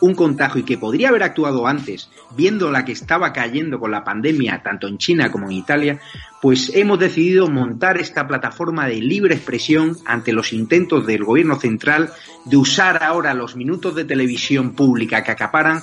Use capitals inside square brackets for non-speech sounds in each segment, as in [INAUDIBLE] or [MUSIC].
un contagio y que podría haber actuado antes, viendo la que estaba cayendo con la pandemia tanto en China como en Italia, pues hemos decidido montar esta plataforma de libre expresión ante los intentos del gobierno central de usar ahora los minutos de televisión pública que acaparan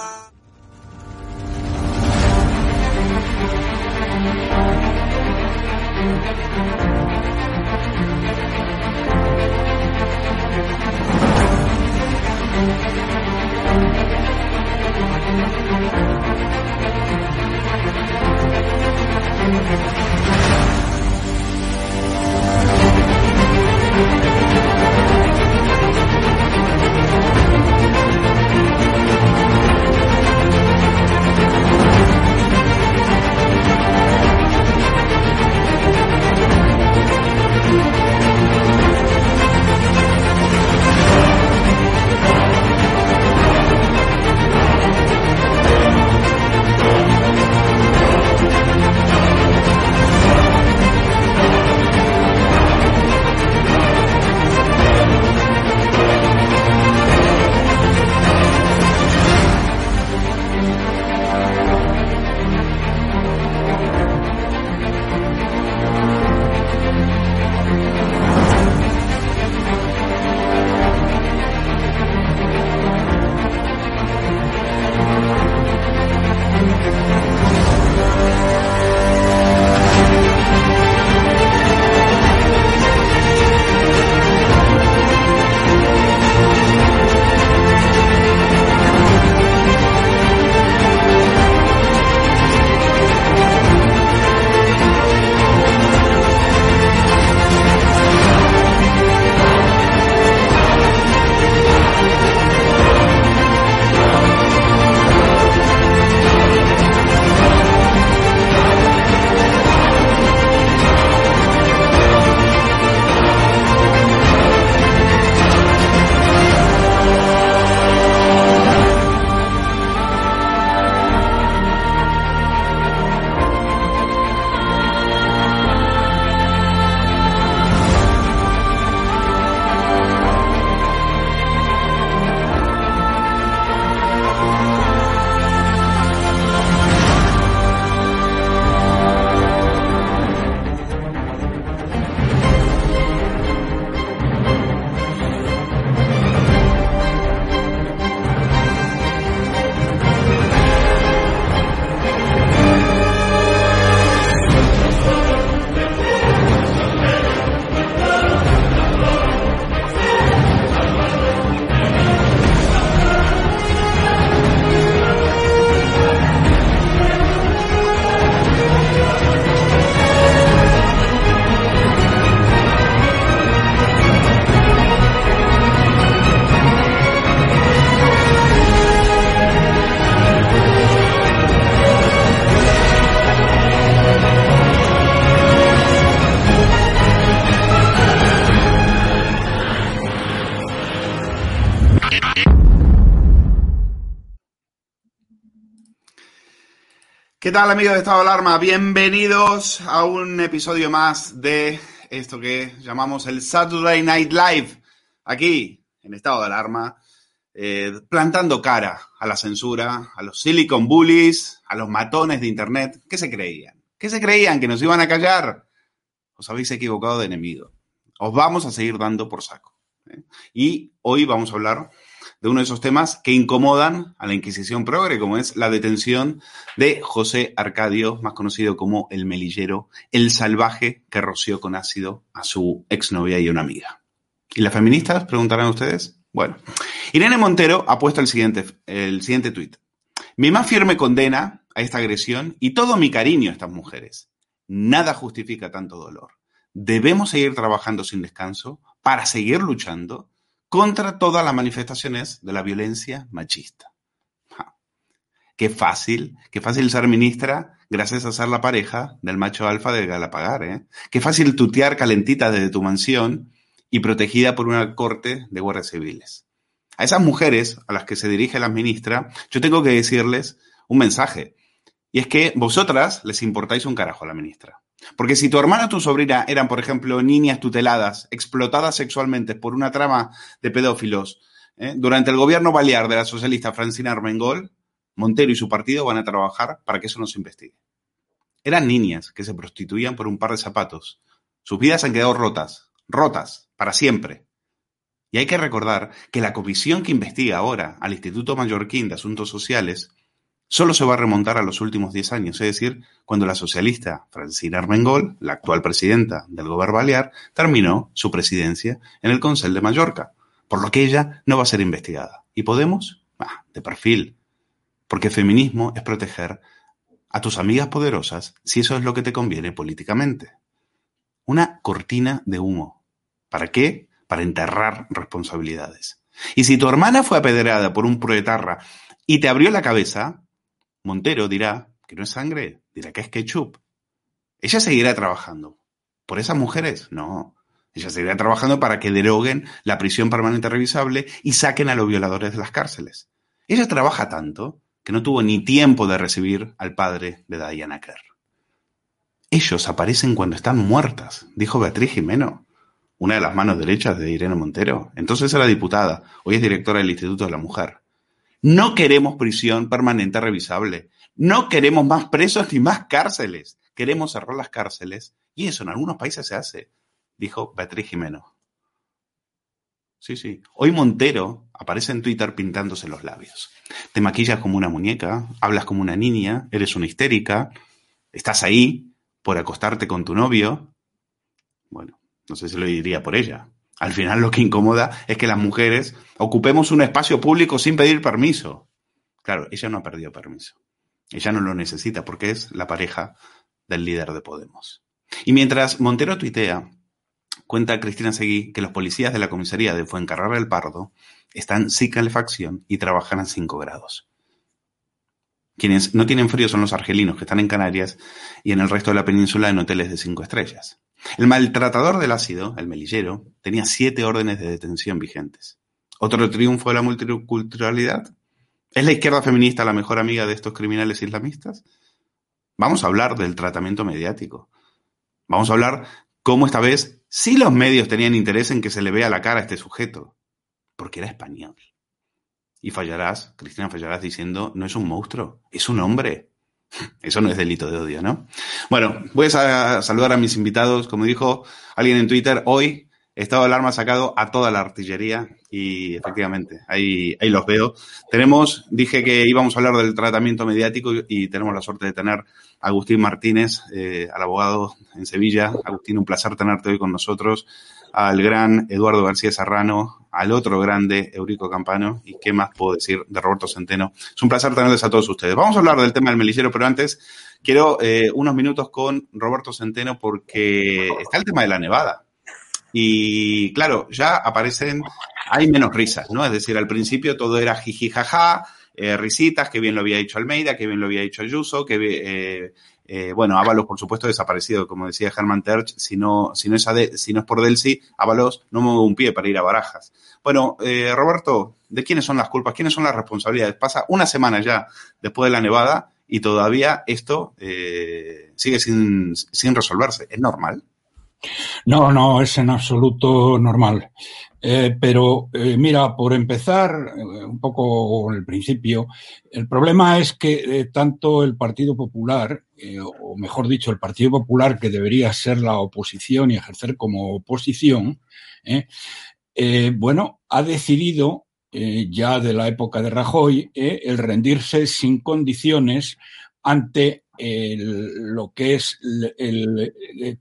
¿Qué tal amigos de Estado de Alarma? Bienvenidos a un episodio más de esto que llamamos el Saturday Night Live, aquí en Estado de Alarma, eh, plantando cara a la censura, a los silicon bullies, a los matones de Internet. ¿Qué se creían? ¿Qué se creían? ¿Que nos iban a callar? Os habéis equivocado de enemigo. Os vamos a seguir dando por saco. ¿eh? Y hoy vamos a hablar de uno de esos temas que incomodan a la Inquisición progre, como es la detención de José Arcadio, más conocido como el melillero, el salvaje que roció con ácido a su exnovia y una amiga. ¿Y las feministas? Preguntarán ustedes. Bueno, Irene Montero ha puesto el siguiente, el siguiente tuit. Mi más firme condena a esta agresión y todo mi cariño a estas mujeres. Nada justifica tanto dolor. Debemos seguir trabajando sin descanso para seguir luchando contra todas las manifestaciones de la violencia machista. Qué fácil, qué fácil ser ministra gracias a ser la pareja del macho alfa de Galapagar, ¿eh? Qué fácil tutear calentita desde tu mansión y protegida por una corte de guardias civiles. A esas mujeres a las que se dirige la ministra, yo tengo que decirles un mensaje. Y es que vosotras les importáis un carajo a la ministra. Porque si tu hermana o tu sobrina eran, por ejemplo, niñas tuteladas, explotadas sexualmente por una trama de pedófilos, ¿eh? durante el gobierno balear de la socialista Francina Armengol, Montero y su partido van a trabajar para que eso no se investigue. Eran niñas que se prostituían por un par de zapatos. Sus vidas han quedado rotas, rotas, para siempre. Y hay que recordar que la comisión que investiga ahora al Instituto Mallorquín de Asuntos Sociales solo se va a remontar a los últimos 10 años, es decir, cuando la socialista Francina Armengol, la actual presidenta del Gobierno Balear, terminó su presidencia en el Consell de Mallorca, por lo que ella no va a ser investigada. ¿Y Podemos? De perfil. Porque feminismo es proteger a tus amigas poderosas si eso es lo que te conviene políticamente. Una cortina de humo. ¿Para qué? Para enterrar responsabilidades. Y si tu hermana fue apedreada por un proetarra y te abrió la cabeza, Montero dirá que no es sangre, dirá que es ketchup. Ella seguirá trabajando. ¿Por esas mujeres? No. Ella seguirá trabajando para que deroguen la prisión permanente revisable y saquen a los violadores de las cárceles. Ella trabaja tanto que no tuvo ni tiempo de recibir al padre de Diana Kerr. Ellos aparecen cuando están muertas, dijo Beatriz Jimeno, una de las manos derechas de Irene Montero. Entonces era diputada, hoy es directora del Instituto de la Mujer. No queremos prisión permanente revisable. No queremos más presos ni más cárceles. Queremos cerrar las cárceles. Y eso en algunos países se hace, dijo Beatriz Jimeno. Sí, sí. Hoy Montero aparece en Twitter pintándose los labios. Te maquillas como una muñeca, hablas como una niña, eres una histérica, estás ahí por acostarte con tu novio. Bueno, no sé si lo diría por ella. Al final lo que incomoda es que las mujeres ocupemos un espacio público sin pedir permiso. Claro, ella no ha perdido permiso. Ella no lo necesita porque es la pareja del líder de Podemos. Y mientras Montero tuitea, cuenta Cristina Seguí que los policías de la comisaría de Fuencarrara del Pardo están sin calefacción y trabajan a 5 grados. Quienes no tienen frío son los argelinos que están en Canarias y en el resto de la península en hoteles de 5 estrellas. El maltratador del ácido, el melillero, tenía siete órdenes de detención vigentes. ¿Otro triunfo de la multiculturalidad? ¿Es la izquierda feminista la mejor amiga de estos criminales islamistas? Vamos a hablar del tratamiento mediático. Vamos a hablar cómo esta vez sí los medios tenían interés en que se le vea la cara a este sujeto, porque era español. Y fallarás, Cristina, fallarás diciendo, no es un monstruo, es un hombre. Eso no es delito de odio, ¿no? Bueno, voy a saludar a mis invitados. Como dijo alguien en Twitter, hoy estado de alarma sacado a toda la artillería y efectivamente, ahí, ahí los veo. Tenemos, dije que íbamos a hablar del tratamiento mediático y tenemos la suerte de tener a Agustín Martínez, eh, al abogado en Sevilla. Agustín, un placer tenerte hoy con nosotros. Al gran Eduardo García Serrano, al otro grande Eurico Campano y qué más puedo decir de Roberto Centeno. Es un placer tenerles a todos ustedes. Vamos a hablar del tema del melillero, pero antes quiero eh, unos minutos con Roberto Centeno porque está el tema de la nevada. Y claro, ya aparecen, hay menos risas, ¿no? Es decir, al principio todo era jiji jaja, eh, risitas, que bien lo había dicho Almeida, que bien lo había dicho Ayuso, que eh, eh, bueno, Ábalos, por supuesto, desaparecido, como decía Herman Terch, si no, si no, es, si no es por Delsi, Ábalos no mueve un pie para ir a Barajas. Bueno, eh, Roberto, de quiénes son las culpas, quiénes son las responsabilidades. Pasa una semana ya después de la nevada y todavía esto eh, sigue sin resolverse. ¿Es normal? No, no, es en absoluto normal. Eh, pero eh, mira, por empezar eh, un poco con el principio, el problema es que tanto el Partido Popular, o mejor dicho, el Partido Popular que debería ser la oposición y ejercer como oposición, bueno, ha decidido ya de la época de Rajoy el rendirse sin condiciones ante lo que es la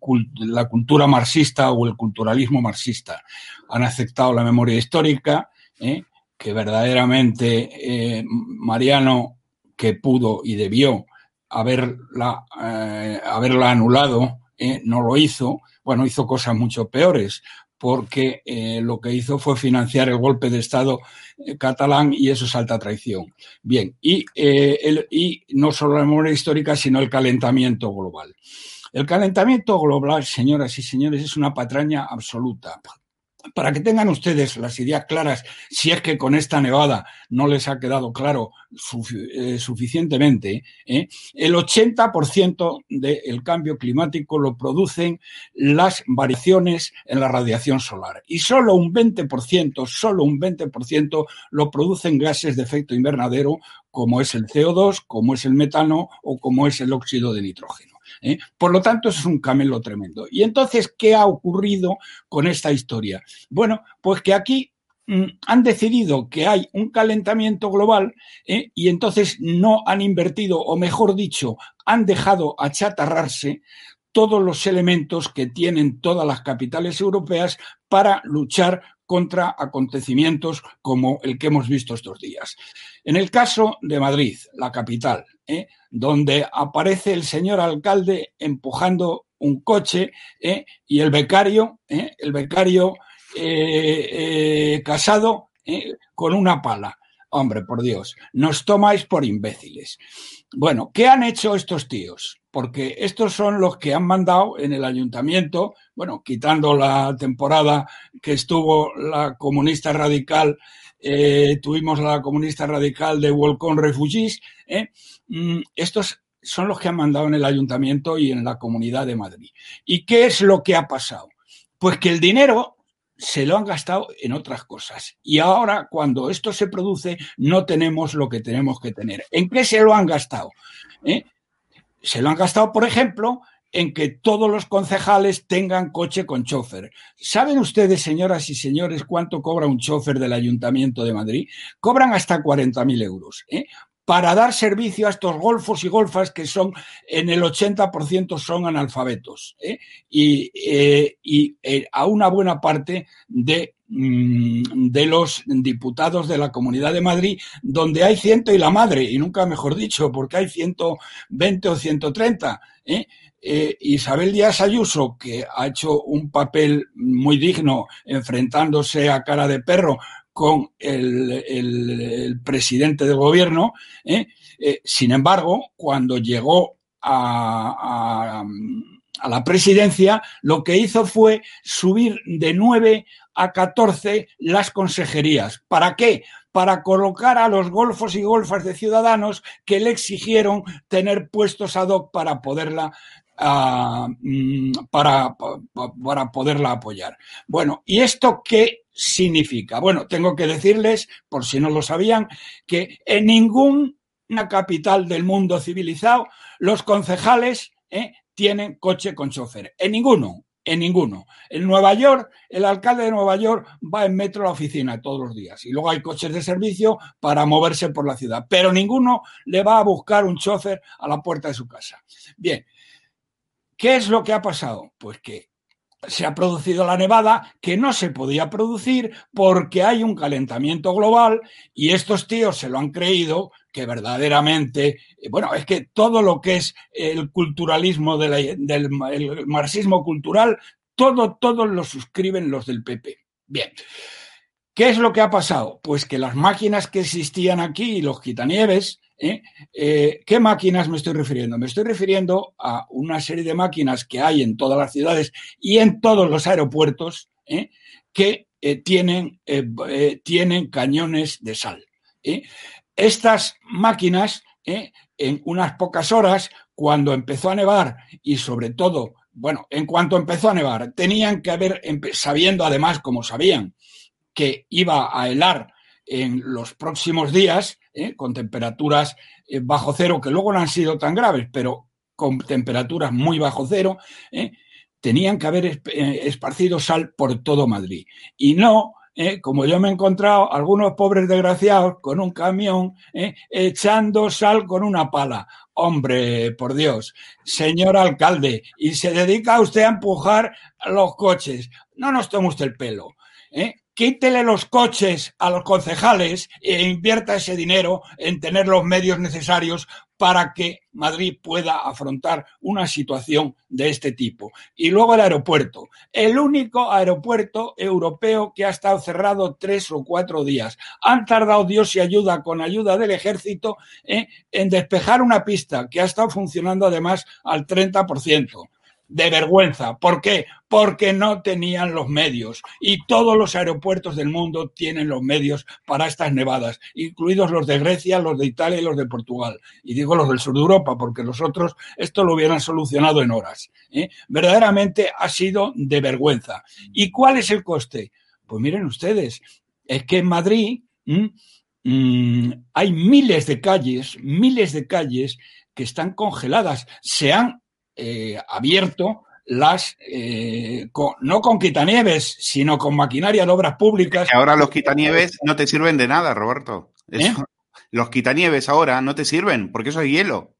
cultura marxista o el culturalismo marxista. Han aceptado la memoria histórica, ¿eh? que verdaderamente eh, Mariano, que pudo y debió haberla, eh, haberla anulado, no lo hizo. Bueno, hizo cosas mucho peores porque eh, lo que hizo fue financiar el golpe de Estado eh, catalán y eso es alta traición. Bien, y, eh, el, y no solo la memoria histórica, sino el calentamiento global. El calentamiento global, señoras y señores, es una patraña absoluta para que tengan ustedes las ideas claras, si es que con esta nevada no les ha quedado claro eh, suficientemente, ¿eh? el 80% del cambio climático lo producen las variaciones en la radiación solar y solo un 20%, solo un 20% lo producen gases de efecto invernadero como es el CO2, como es el metano o como es el óxido de nitrógeno. ¿Eh? Por lo tanto, es un camelo tremendo. Y entonces, ¿qué ha ocurrido con esta historia? Bueno, pues que aquí mm, han decidido que hay un calentamiento global ¿eh? y entonces no han invertido, o mejor dicho, han dejado achatarrarse todos los elementos que tienen todas las capitales europeas para luchar contra acontecimientos como el que hemos visto estos días. En el caso de Madrid, la capital, ¿eh? Donde aparece el señor alcalde empujando un coche ¿eh? y el becario, ¿eh? el becario casado con una pala. Hombre, por Dios, nos tomáis por imbéciles. Bueno, ¿qué han hecho estos tíos? porque estos son los que han mandado en el ayuntamiento, bueno, quitando la temporada que estuvo la comunista radical, eh, tuvimos la comunista radical de Welcome Refugees, eh, estos son los que han mandado en el ayuntamiento y en la comunidad de Madrid. ¿Y qué es lo que ha pasado? Pues que el dinero se lo han gastado en otras cosas. Y ahora, cuando esto se produce, no tenemos lo que tenemos que tener. ¿En qué se lo han gastado? ¿Eh? Se lo han gastado, por ejemplo, en que todos los concejales tengan coche con chofer. ¿Saben ustedes, señoras y señores, cuánto cobra un chofer del Ayuntamiento de Madrid? Cobran hasta 40.000 euros. ¿eh? Para dar servicio a estos golfos y golfas que son, en el 80% son analfabetos, ¿eh? y, eh, y a una buena parte de Mm, de los diputados de la Comunidad de Madrid, donde hay ciento y la madre, y nunca mejor dicho, porque hay 120 o 130. ¿eh? Eh, Isabel Díaz Ayuso, que ha hecho un papel muy digno enfrentándose a cara de perro con el, presidente del gobierno, ¿eh? sin embargo, cuando llegó a, a la presidencia, lo que hizo fue subir de nueve a 14 las consejerías. ¿Para qué? Para colocar a los golfos y golfas de ciudadanos que le exigieron tener puestos ad hoc para poderla ah, mm, para, para poderla apoyar. Bueno, ¿y esto qué significa? Bueno, tengo que decirles, por si no lo sabían, que en ninguna capital del mundo civilizado los concejales eh, tienen coche con chofer. En ninguno en ninguno. En Nueva York, el alcalde de Nueva York va en metro a la oficina todos los días y luego hay coches de servicio para moverse por la ciudad, pero ninguno le va a buscar un chofer a la puerta de su casa. Bien, ¿qué es lo que ha pasado? Pues que se ha producido la nevada que no se podía producir porque hay un calentamiento global y estos tíos se lo han creído que verdaderamente, eh, bueno, es que todo lo que es el culturalismo del marxismo cultural, todo, todos lo suscriben los del PP. Bien. ¿Qué es lo que ha pasado? Pues que las máquinas que existían aquí, los quitanieves, ¿eh? Eh, ¿qué máquinas me estoy refiriendo? Me estoy refiriendo a una serie de máquinas que hay en todas las ciudades y en todos los aeropuertos que tienen, tienen cañones de sal. Estas máquinas, en unas pocas horas, cuando empezó a nevar y sobre todo, bueno, en cuanto empezó a nevar, tenían que haber, sabiendo además, como sabían, que iba a helar en los próximos días, con temperaturas bajo cero, que luego no han sido tan graves, pero con temperaturas muy bajo cero, ¿eh? tenían que haber eh, esparcido sal por todo Madrid. Y no, ¿eh? como yo me he encontrado, algunos pobres desgraciados con un camión echando sal con una pala. Hombre, por Dios, señor alcalde, y se dedica usted a empujar los coches. No nos tome usted el pelo. ¿eh? Quítele los coches a los concejales e invierta ese dinero en tener los medios necesarios para que Madrid pueda afrontar una situación de este tipo. Y luego el aeropuerto, el único aeropuerto europeo que ha estado cerrado tres o cuatro días. Han tardado Dios y ayuda con ayuda del ejército ¿eh? en despejar una pista que ha estado funcionando además al 30% de vergüenza. ¿Por qué? Porque no tenían los medios. Y todos los aeropuertos del mundo tienen los medios para estas nevadas, incluidos los de Grecia, los de Italia y los de Portugal. Y digo los del sur de Europa, porque los otros esto lo hubieran solucionado en horas. ¿eh? Verdaderamente ha sido de vergüenza. ¿Y cuál es el coste? Pues miren ustedes, es que en Madrid mm, hay miles de calles, miles de calles que están congeladas. Se han eh, abierto las, eh, no con quitanieves, sino con maquinaria de obras públicas. ahora los quitanieves no te sirven de nada, Roberto. ¿Eh? [LAUGHS] Los quitanieves ahora no te sirven, porque eso es hielo.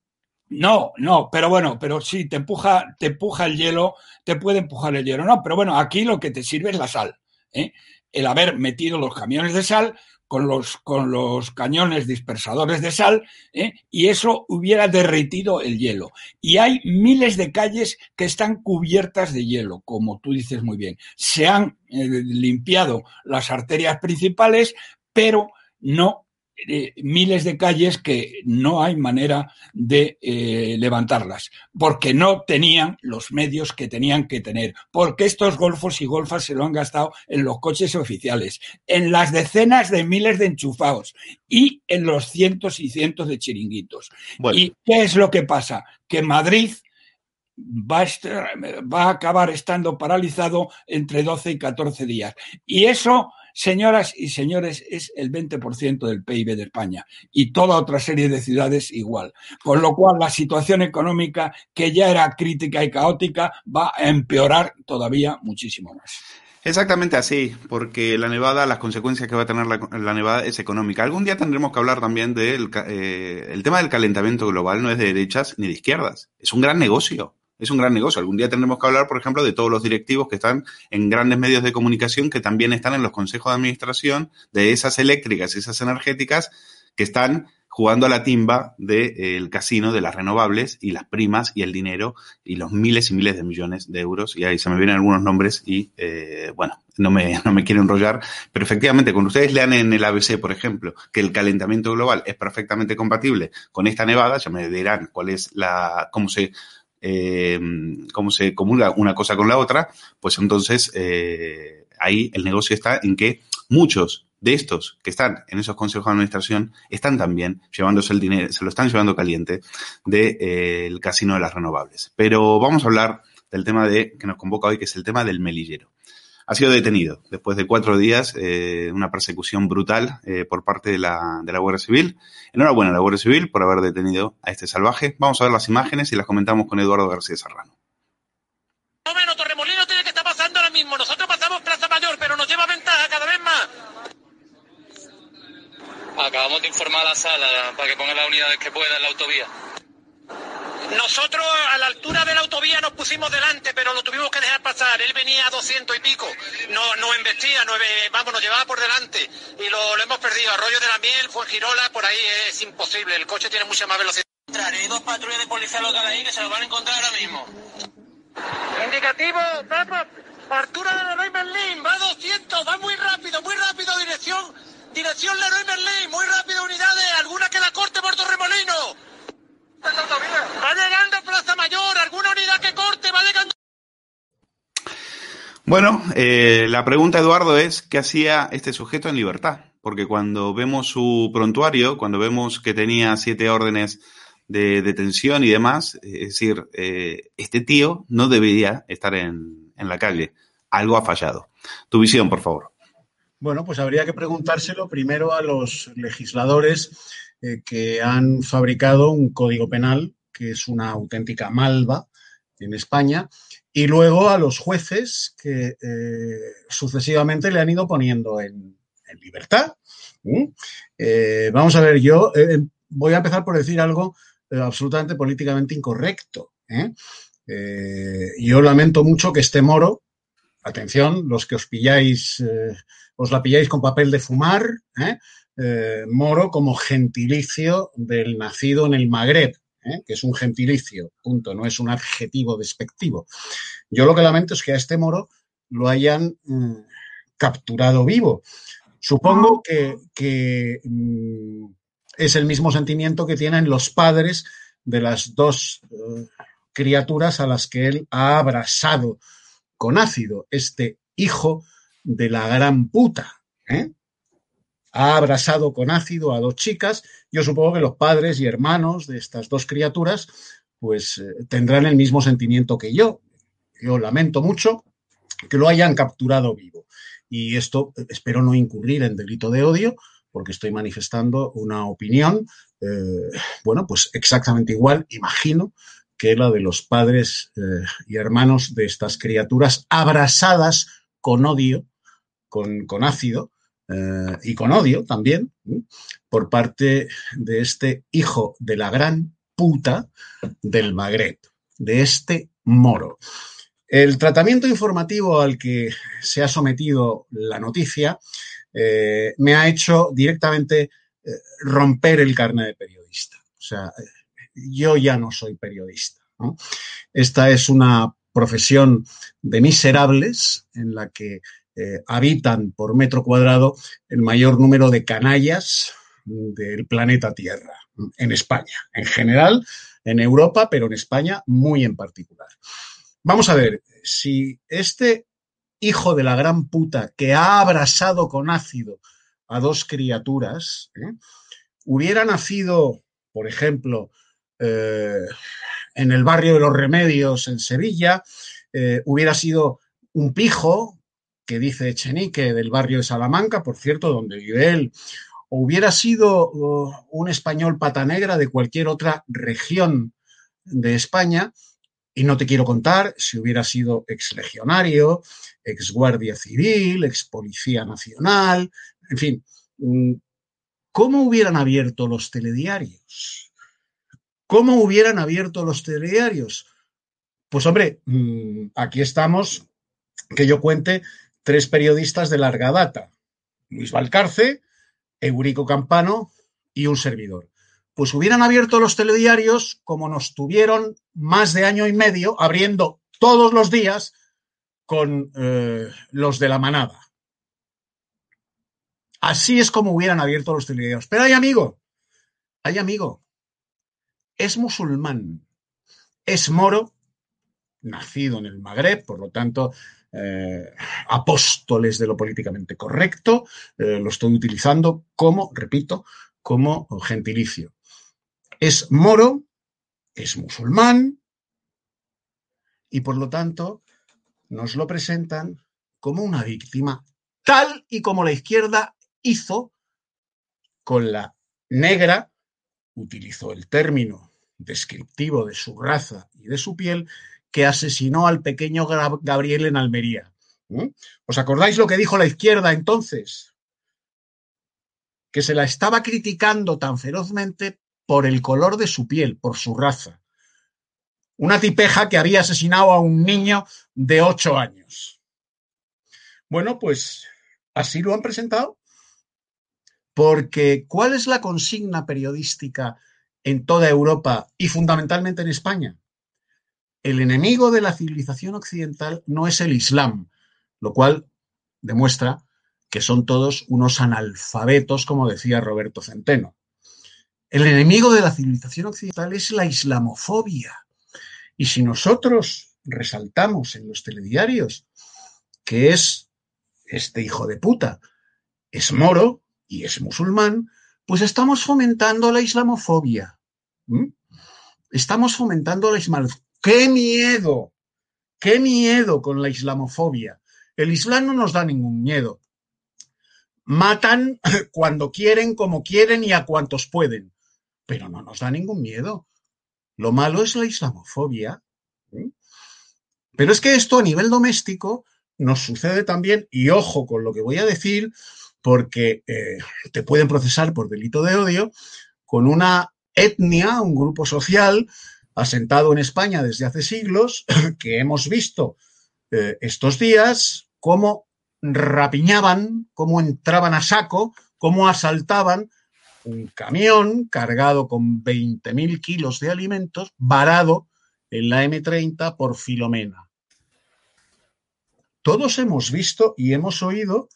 No, no, pero bueno, pero sí, te empuja, te empuja el hielo, te puede empujar el hielo. No, pero bueno, aquí lo que te sirve es la sal. El haber metido los camiones de sal con los, con los cañones dispersadores de sal ¿eh? y eso hubiera derretido el hielo. Y hay miles de calles que están cubiertas de hielo, como tú dices muy bien. Se han eh, limpiado las arterias principales, pero no eh, miles de calles que no hay manera de eh, levantarlas, porque no tenían los medios que tenían que tener, porque estos golfos y golfas se lo han gastado en los coches oficiales, en las decenas de miles de enchufados y en los cientos y cientos de chiringuitos. ¿Y qué es lo que pasa? Que Madrid va a, va a acabar estando paralizado entre 12 y 14 días. Y eso Señoras y señores, es el 20% del PIB de España y toda otra serie de ciudades igual. Con lo cual, la situación económica, que ya era crítica y caótica, va a empeorar todavía muchísimo más. Exactamente así, porque la nevada, las consecuencias que va a tener la, nevada es económica. Algún día tendremos que hablar también del eh, el tema del calentamiento global, no es de derechas ni de izquierdas, es un gran negocio es un gran negocio. Algún día tendremos que hablar, por ejemplo, de todos los directivos que están en grandes medios de comunicación, que también están en los consejos de administración de esas eléctricas y esas energéticas que están jugando a la timba del casino de las renovables y las primas y el dinero y los miles y miles de millones de euros. Y ahí se me vienen algunos nombres y, eh, bueno, no me, [LAUGHS] no me quiero enrollar, pero efectivamente, cuando ustedes lean en el ABC, por ejemplo, que el calentamiento global es perfectamente compatible con esta nevada, ya me dirán cuál es la, cómo se eh, cómo se comulga una cosa con la otra, pues entonces eh, ahí el negocio está en que muchos de estos que están en esos consejos de administración están también llevándose el dinero, se lo están llevando caliente del de, eh, casino de las renovables. Pero vamos a hablar del tema de que nos convoca hoy, que es el tema del melillero ha sido detenido después de cuatro días, eh, una persecución brutal eh, por parte de la, de la Guardia Civil. Enhorabuena a la Guardia Civil por haber detenido a este salvaje. Vamos a ver las imágenes y las comentamos con Eduardo García Serrano. Bueno, Torremolino tiene que estar pasando ahora mismo. Nosotros pasamos Plaza Mayor, pero nos lleva ventaja cada vez más. Acabamos de informar a la sala para que ponga las unidades que pueda en la autovía. Nosotros a la altura de la autovía nos pusimos delante, pero lo tuvimos que dejar pasar. Él venía a 200 y pico. No, nos embestía, no, vamos, nos llevaba por delante. Y lo, hemos perdido. Arroyo de la Miel, fue en Girola, por ahí es imposible. El coche tiene mucha más velocidad. Hay dos patrullas de policía local ahí que se lo van a encontrar ahora mismo. Indicativo, vamos. Altura de Leroy Merlin, va a 200, va muy rápido, muy rápido, dirección, dirección Leroy Merlin, muy rápido unidades, alguna que la corte por Torremolino. Va llegando Plaza Mayor, alguna unidad que corte, va llegando. Bueno, eh, la pregunta, Eduardo, es ¿qué hacía este sujeto en libertad? Porque cuando vemos su prontuario, cuando vemos que tenía siete órdenes de detención y demás, es decir, eh, este tío no debería estar en, en la calle. Algo ha fallado. Tu visión, por favor. Bueno, pues habría que preguntárselo primero a los legisladores eh, que han fabricado un código penal que es una auténtica malva en España y luego a los jueces que eh, sucesivamente le han ido poniendo en, libertad. Eh, vamos a ver, yo voy a empezar por decir algo absolutamente políticamente incorrecto. yo lamento mucho que este moro, atención, los que os pilláis, os la pilláis con papel de fumar, ¿eh? Moro como gentilicio del nacido en el Magreb, ¿eh? que es un gentilicio, punto, no es un adjetivo despectivo. Yo lo que lamento es que a este moro lo hayan mm, capturado vivo. Supongo que, que, mm, es el mismo sentimiento que tienen los padres de las dos eh, criaturas a las que él ha abrasado con ácido, este hijo de la gran puta. ¿eh? Ha abrasado con ácido a dos chicas. Yo supongo que los padres y hermanos de estas dos criaturas pues eh, tendrán el mismo sentimiento que yo. Yo lamento mucho que lo hayan capturado vivo. Y esto eh, espero no incurrir en delito de odio, porque estoy manifestando una opinión, eh, bueno, pues exactamente igual, imagino, que la de los padres y hermanos de estas criaturas abrasadas con odio, con, con ácido eh, y con odio también, por parte de este hijo de la gran puta del Magreb, de este moro. El tratamiento informativo al que se ha sometido la noticia eh, me ha hecho directamente eh, romper el carnet de periodista. O sea, yo ya no soy periodista. Esta es una profesión de miserables en la que eh, habitan por metro cuadrado el mayor número de canallas del planeta Tierra, en España, en general, en Europa, pero en España muy en particular. Vamos a ver, si este hijo de la gran puta que ha abrasado con ácido a dos criaturas, ¿eh? hubiera nacido, por ejemplo, eh, en el barrio de los Remedios, en Sevilla, hubiera sido un pijo, que dice Echenique, del barrio de Salamanca, por cierto, donde vive él, hubiera sido uh, un español pata negra de cualquier otra región de España, y no te quiero contar si hubiera sido ex legionario, ex guardia civil, ex policía nacional, en fin, mm, ¿cómo hubieran abierto los telediarios? ¿Cómo hubieran abierto los telediarios? Pues hombre, mm, aquí estamos, que yo cuente tres periodistas de larga data, Luis Valcarce, Eurico Campano y un servidor pues hubieran abierto los telediarios como nos tuvieron más de año y medio abriendo todos los días con eh, los de la manada. Así es como hubieran abierto los telediarios. Pero hay amigo, hay amigo, es musulmán, es moro, nacido en el Magreb, por lo tanto, eh, apóstoles de lo políticamente correcto, eh, lo estoy utilizando como, repito, como gentilicio. Es moro, es musulmán y por lo tanto nos lo presentan como una víctima, tal y como la izquierda hizo con la negra, utilizó el término descriptivo de su raza y de su piel, que asesinó al pequeño Gabriel en Almería. ¿Mm? ¿Os acordáis lo que dijo la izquierda entonces? Que se la estaba criticando tan ferozmente por el color de su piel, por su raza. Una tipeja que había asesinado a un niño de ocho años. Bueno, pues así lo han presentado. Porque ¿cuál es la consigna periodística en toda Europa y fundamentalmente en España? El enemigo de la civilización occidental no es el Islam, lo cual demuestra que son todos unos analfabetos, como decía Roberto Centeno. El enemigo de la civilización occidental es la islamofobia. Y si nosotros resaltamos en los telediarios que es este hijo de puta, es moro y es musulmán, pues estamos fomentando la islamofobia. Estamos fomentando la. ¡Qué miedo! ¡Qué miedo con la islamofobia! El Islam no nos da ningún miedo. Matan [COUGHS] cuando quieren, como quieren y a cuantos pueden. Pero no nos da ningún miedo. Lo malo es la islamofobia. Pero es que esto a nivel doméstico nos sucede también, y ojo con lo que voy a decir, porque eh, te pueden procesar por delito de odio, con una etnia, un grupo social asentado en España desde hace siglos, [CLEARS THROAT] que hemos visto eh, estos días cómo rapiñaban, cómo entraban a saco, cómo asaltaban un camión cargado con 20.000 kilos de alimentos, varado en la M30 por Filomena. Todos hemos visto y hemos oído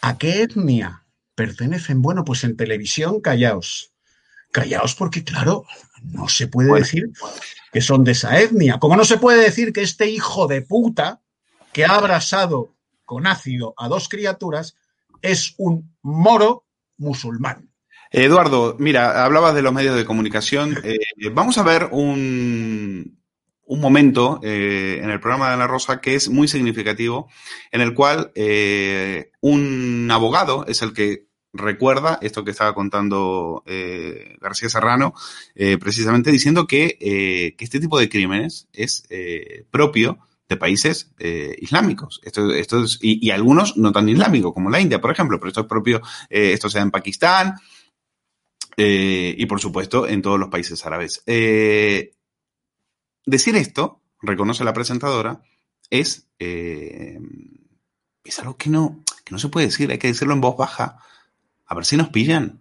a qué etnia pertenecen. Bueno, pues en televisión, callaos. Callaos porque, claro, no se puede decir que son de esa etnia. Como no se puede decir que este hijo de puta que ha abrasado con ácido a dos criaturas es un moro musulmán. Eduardo, mira, hablabas de los medios de comunicación. Eh, vamos a ver un, un momento eh, en el programa de Ana Rosa que es muy significativo, en el cual eh, un abogado es el que recuerda esto que estaba contando eh, García Serrano, precisamente diciendo que, que, este tipo de crímenes es propio de países islámicos. Y, y, algunos no tan islámicos, como la India, por ejemplo, pero esto es propio, esto se da en Pakistán y, por supuesto, en todos los países árabes. Decir esto, reconoce la presentadora, es, eh, es algo que no, que no se puede decir, hay que decirlo en voz baja. A ver si nos pillan,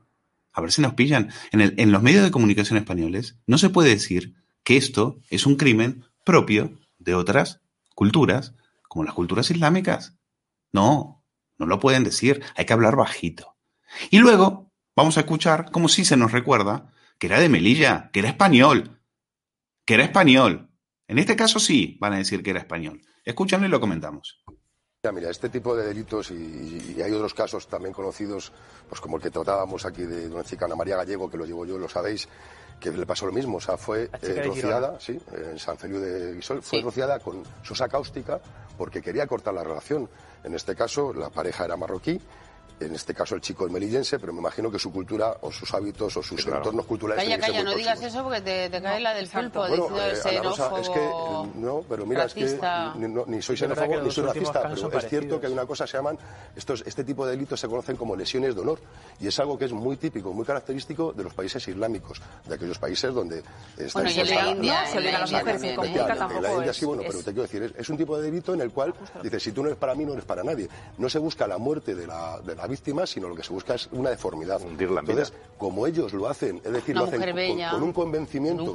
a ver si nos pillan. En, los medios de comunicación españoles no se puede decir que esto es un crimen propio de otras culturas, como las culturas islámicas. No, no lo pueden decir, hay que hablar bajito. Y luego vamos a escuchar como si se nos recuerda que era de Melilla, que era español, que era español. En este caso sí van a decir que era español. Escúchanlo y lo comentamos. Mira, este tipo de delitos y, hay otros casos también conocidos, pues como el que tratábamos aquí de una chica Ana María Gallego, que lo digo yo, lo sabéis, que le pasó lo mismo, o sea, fue eh, rociada, sí, en San Feliu de Guisol, fue rociada con sosa cáustica porque quería cortar la relación. En este caso, la pareja era marroquí en este caso el chico es melillense, pero me imagino que su cultura o sus hábitos o sus entornos culturales. Calla, calla, no digas eso porque te, cae la del pulpo. Bueno, eh, es que, no, pero mira, es que ni, soy xenófobo ni soy racista, pero es cierto que hay una cosa se llaman, estos, este tipo de delitos se conocen como lesiones de honor y es algo que es muy típico, muy característico de los países islámicos, de aquellos países donde está bueno, y en la India se olvida las mujeres en la India sí, bueno, pero te quiero decir, es, un tipo de delito en el cual dices, si tú no eres para mí, no eres para nadie. No se busca la muerte de la, de la víctimas, sino lo que se busca es una deformidad. Entonces, como ellos lo hacen, es decir, lo hacen con, un convencimiento,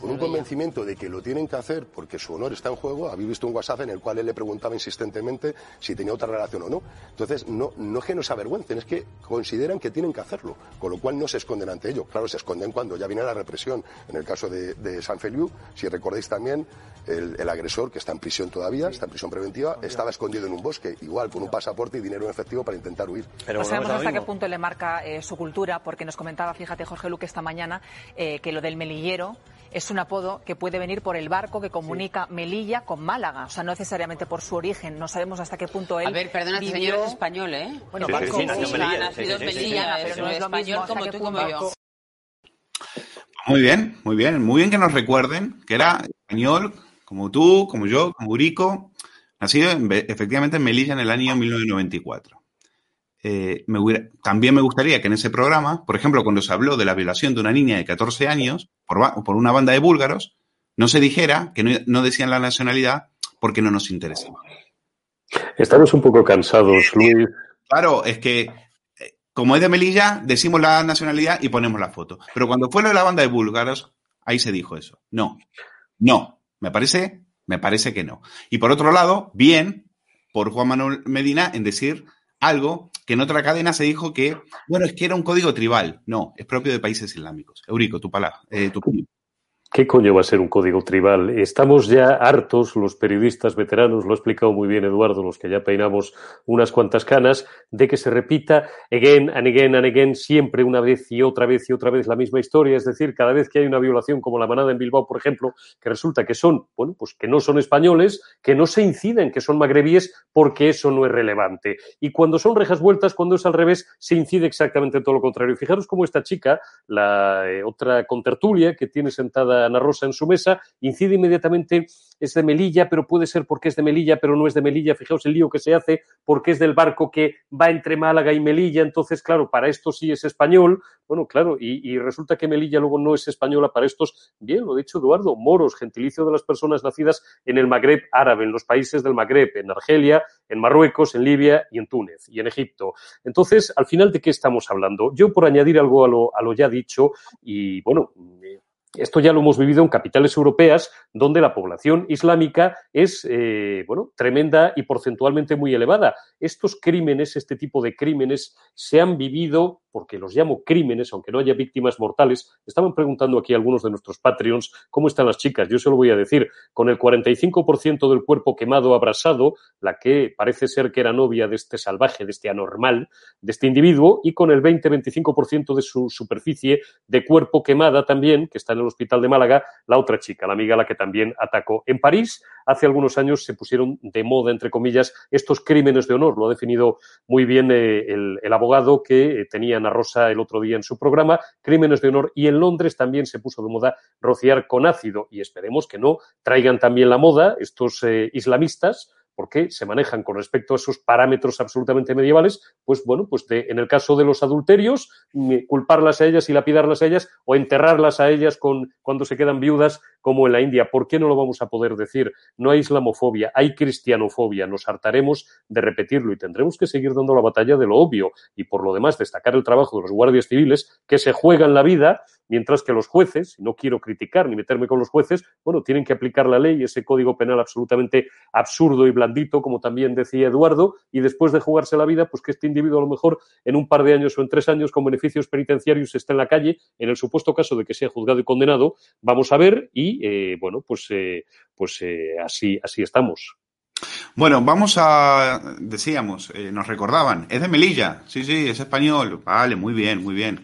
con un convencimiento de que lo tienen que hacer porque su honor está en juego. Habéis visto un WhatsApp en el cual él le preguntaba insistentemente si tenía otra relación o no. Entonces, no, no es que no se avergüencen, es que consideran que tienen que hacerlo, con lo cual no se esconden ante ello. Claro, se esconden cuando ya viene la represión. En el caso de, de San Feliu, si recordáis también, el, agresor, que está en prisión todavía, está en prisión preventiva, estaba escondido en un bosque, igual con un pasaporte y dinero en efectivo para intentar huir. Pero no sabemos hasta qué punto le marca eh, su cultura, porque nos comentaba, fíjate, Jorge Luque esta mañana, eh, que lo del melillero es un apodo que puede venir por el barco que comunica Melilla con Málaga, o sea, no necesariamente por su origen. No sabemos hasta qué punto él. A ver, perdona, este señor es español, ¿eh? Bueno, sí, barco, sí, Melilla, Melilla, pero no es español como tú como yo. Muy bien, muy bien, muy bien que nos recuerden que era español como tú, como yo, como Urico, nacido efectivamente en Melilla en el año 1994. Eh, también me gustaría que en ese programa, por ejemplo, cuando se habló de la violación de una niña de 14 años por, por una banda de búlgaros, no se dijera que no, decían la nacionalidad porque no nos interesaba. Estamos un poco cansados, Luis. Claro, es que eh, como es de Melilla, decimos la nacionalidad y ponemos la foto. Pero cuando fue lo de la banda de búlgaros, ahí se dijo eso. No, no, me parece, me parece que no. Y por otro lado, bien por Juan Manuel Medina en decir algo que en otra cadena se dijo que, bueno, es que era un código tribal. No, es propio de países islámicos. Eurico, tu palabra, eh, tu ¿Qué coño va a ser un código tribal? Estamos ya hartos, los periodistas veteranos, lo ha explicado muy bien Eduardo, los que ya peinamos unas cuantas canas, de que se repita again and again and again, siempre una vez y otra vez y otra vez la misma historia. Es decir, cada vez que hay una violación como la manada en Bilbao, por ejemplo, que resulta que son, bueno, pues que no son españoles, que no se inciden, que son magrebíes, porque eso no es relevante. Y cuando son rejas vueltas, cuando es al revés, se incide exactamente todo lo contrario. Fijaros cómo esta chica, la eh, otra contertulia que tiene sentada Ana Rosa en su mesa, incide inmediatamente, es de Melilla, pero puede ser porque es de Melilla, pero no es de Melilla. Fijaos el lío que se hace porque es del barco que va entre Málaga y Melilla. Entonces, claro, para esto sí es español. Bueno, claro, y, resulta que Melilla luego no es española para estos, bien, lo ha dicho Eduardo, moros, gentilicio de las personas nacidas en el Magreb árabe, en los países del Magreb, en Argelia, en Marruecos, en Libia y en Túnez y en Egipto. Entonces, al final, ¿de qué estamos hablando? Yo, por añadir algo a lo, a lo ya dicho, y bueno, esto ya lo hemos vivido en capitales europeas, donde la población islámica es, eh, bueno, tremenda y porcentualmente muy elevada. Estos crímenes, este tipo de crímenes, se han vivido, porque los llamo crímenes, aunque no haya víctimas mortales. Estaban preguntando aquí algunos de nuestros Patreons cómo están las chicas. Yo se lo voy a decir. Con el 45% del cuerpo quemado, abrasado, la que parece ser que era novia de este salvaje, de este anormal, de este individuo, y con el 20-25% de su superficie de cuerpo quemada también, que está el hospital de Málaga, la otra chica, la amiga la que también atacó. En París, hace algunos años se pusieron de moda, entre comillas, estos crímenes de honor. Lo ha definido muy bien eh, el, el, abogado que eh, tenía Ana Rosa el otro día en su programa, crímenes de honor. Y en Londres también se puso de moda rociar con ácido. Y esperemos que no traigan también la moda estos eh, islamistas porque se manejan con respecto a esos parámetros absolutamente medievales, pues bueno, pues en el caso de los adulterios, mm, culparlas a ellas y lapidarlas a ellas o enterrarlas a ellas cuando se quedan viudas, como en la India. ¿Por qué no lo vamos a poder decir? No hay islamofobia, hay cristianofobia. Nos hartaremos de repetirlo y tendremos que seguir dando la batalla de lo obvio y por lo demás destacar el trabajo de los guardias civiles que se juegan la vida mientras que los jueces, no quiero criticar ni meterme con los jueces, bueno, tienen que aplicar la ley, ese código penal absolutamente absurdo y blandito, como también decía Eduardo, y después de jugarse la vida, pues que este individuo a lo mejor en un par de años o en tres años con beneficios penitenciarios esté en la calle, en el supuesto caso de que sea juzgado y condenado, vamos a ver y, eh, bueno, pues, eh, pues eh, así, así estamos. Bueno, vamos a, decíamos, nos recordaban, es de Melilla, sí, sí, es español, vale, muy bien, muy bien.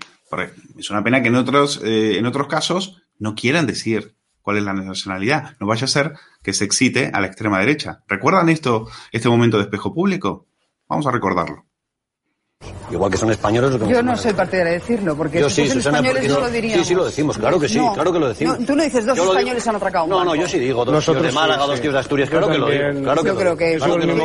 Es una pena que en otros, eh, en otros casos no quieran decir cuál es la nacionalidad. No vaya a ser que se excite a la extrema derecha. ¿Recuerdan esto, este momento de espejo público? Vamos a recordarlo. Igual que son españoles. Lo que yo no soy partidaria de decirlo, porque yo si sí, Susana, españoles no, lo diríamos. Sí, sí, lo decimos, claro que sí, no, claro que lo decimos. No, tú no dices dos yo españoles han atracado un No, banco. no, yo sí digo dos Nosotros tíos de Málaga, sí, dos tíos de Asturias, claro que lo digo. Claro que yo lo creo que digo. eso lo mismo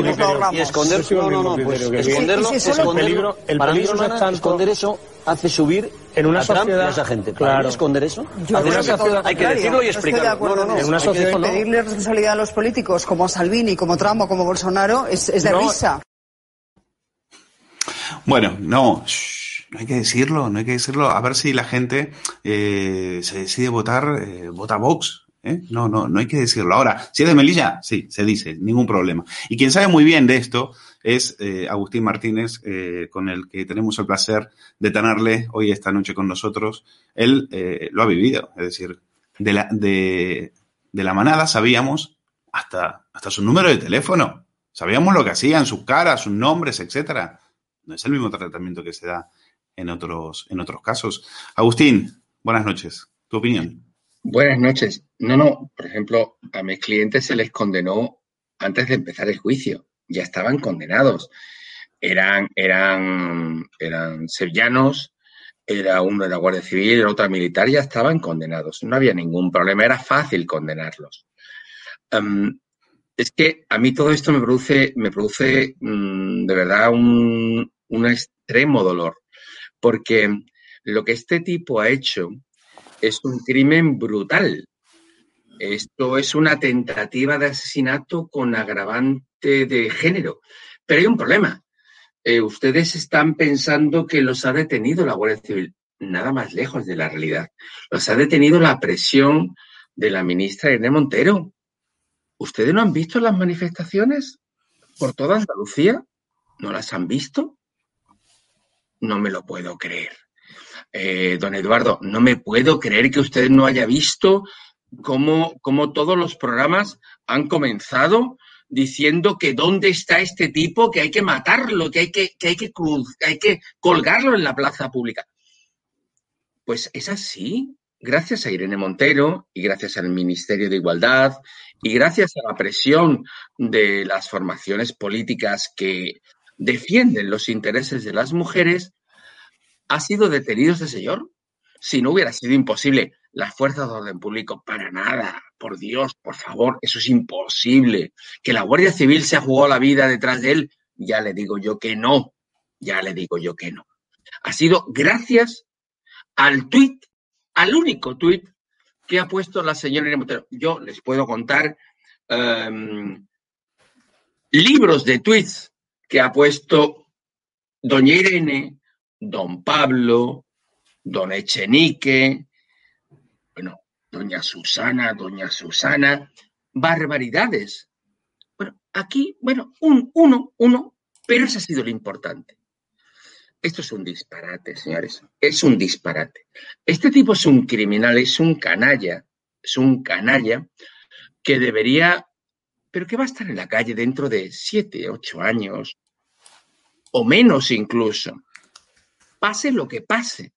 Y esconder, no, no, no, pues que esconderlo, esconderlo. El peligro- el para mí, peligro no es esconder eso hace subir En una a Trump y sociedad- a esa gente. Para claro. esconder eso Yo que todo lo hay que decirlo y explicarlo. No, no, no. en una que sociedad- decirlo. Pedirle responsabilidad a los políticos como a Salvini, como Trump o como Bolsonaro es, es de No. risa. Bueno, no, shh, no hay que decirlo, no hay que decirlo. A ver si la gente eh, se decide votar, eh, vota Vox. ¿eh? No, no, no hay que decirlo. Ahora, si es de Melilla, sí, se dice, ningún problema. Y quien sabe muy bien de esto es eh, Agustín Martínez, eh, con el que tenemos el placer de tenerle hoy esta noche con nosotros. Él eh, lo ha vivido, es decir, de la, de, la manada sabíamos hasta, hasta su número de teléfono. Sabíamos lo que hacían, sus caras, sus nombres, etcétera. No es el mismo tratamiento que se da en otros, en otros casos. Agustín, buenas noches. ¿Tu opinión? Buenas noches. No, no, por ejemplo, a mis clientes se les condenó antes de empezar el juicio. Ya estaban condenados. Eran, eran, eran sevillanos, era uno de la Guardia Civil, era otra militar, ya estaban condenados. No había ningún problema, era fácil condenarlos. Am, es que a mí todo esto me produce, me produce mm, de verdad un, un extremo dolor, porque lo que este tipo ha hecho es un crimen brutal. Esto es una tentativa de asesinato con agravante de género. Pero hay un problema. Eh, ustedes están pensando que los ha detenido la Guardia Civil. Nada más lejos de la realidad. Los ha detenido la presión de la ministra Irene Montero. ¿Ustedes no han visto las manifestaciones por toda Andalucía? ¿No las han visto? No me lo puedo creer. Eh, don Eduardo, no me puedo creer que usted no haya visto cómo, cómo todos los programas han comenzado diciendo que dónde está este tipo, que hay que matarlo, que hay que, hay que, que hay que colgarlo en la plaza pública. Pues es así, gracias a Irene Montero y gracias al Ministerio de Igualdad y gracias a la presión de las formaciones políticas que defienden los intereses de las mujeres, ha sido detenido este señor. Si no hubiera sido imposible, las fuerzas de orden público, para nada, por Dios, por favor, eso es imposible. Que la Guardia Civil se ha jugado la vida detrás de él, ya le digo yo que no, ya le digo yo que no. Ha sido gracias al tuit, al único tuit que ha puesto la señora Irene Montero. Yo les puedo contar um, libros de tweets que ha puesto doña Irene, don Pablo, don Echenique, doña Susana, doña Susana, barbaridades. Bueno, aquí, bueno, un, uno, uno, pero ese ha sido lo importante. Esto es un disparate, señores. Es un disparate. Este tipo es un criminal, es un canalla, es un canalla que debería, pero que va a estar en la calle dentro de siete, ocho años, o menos incluso. Pase lo que pase.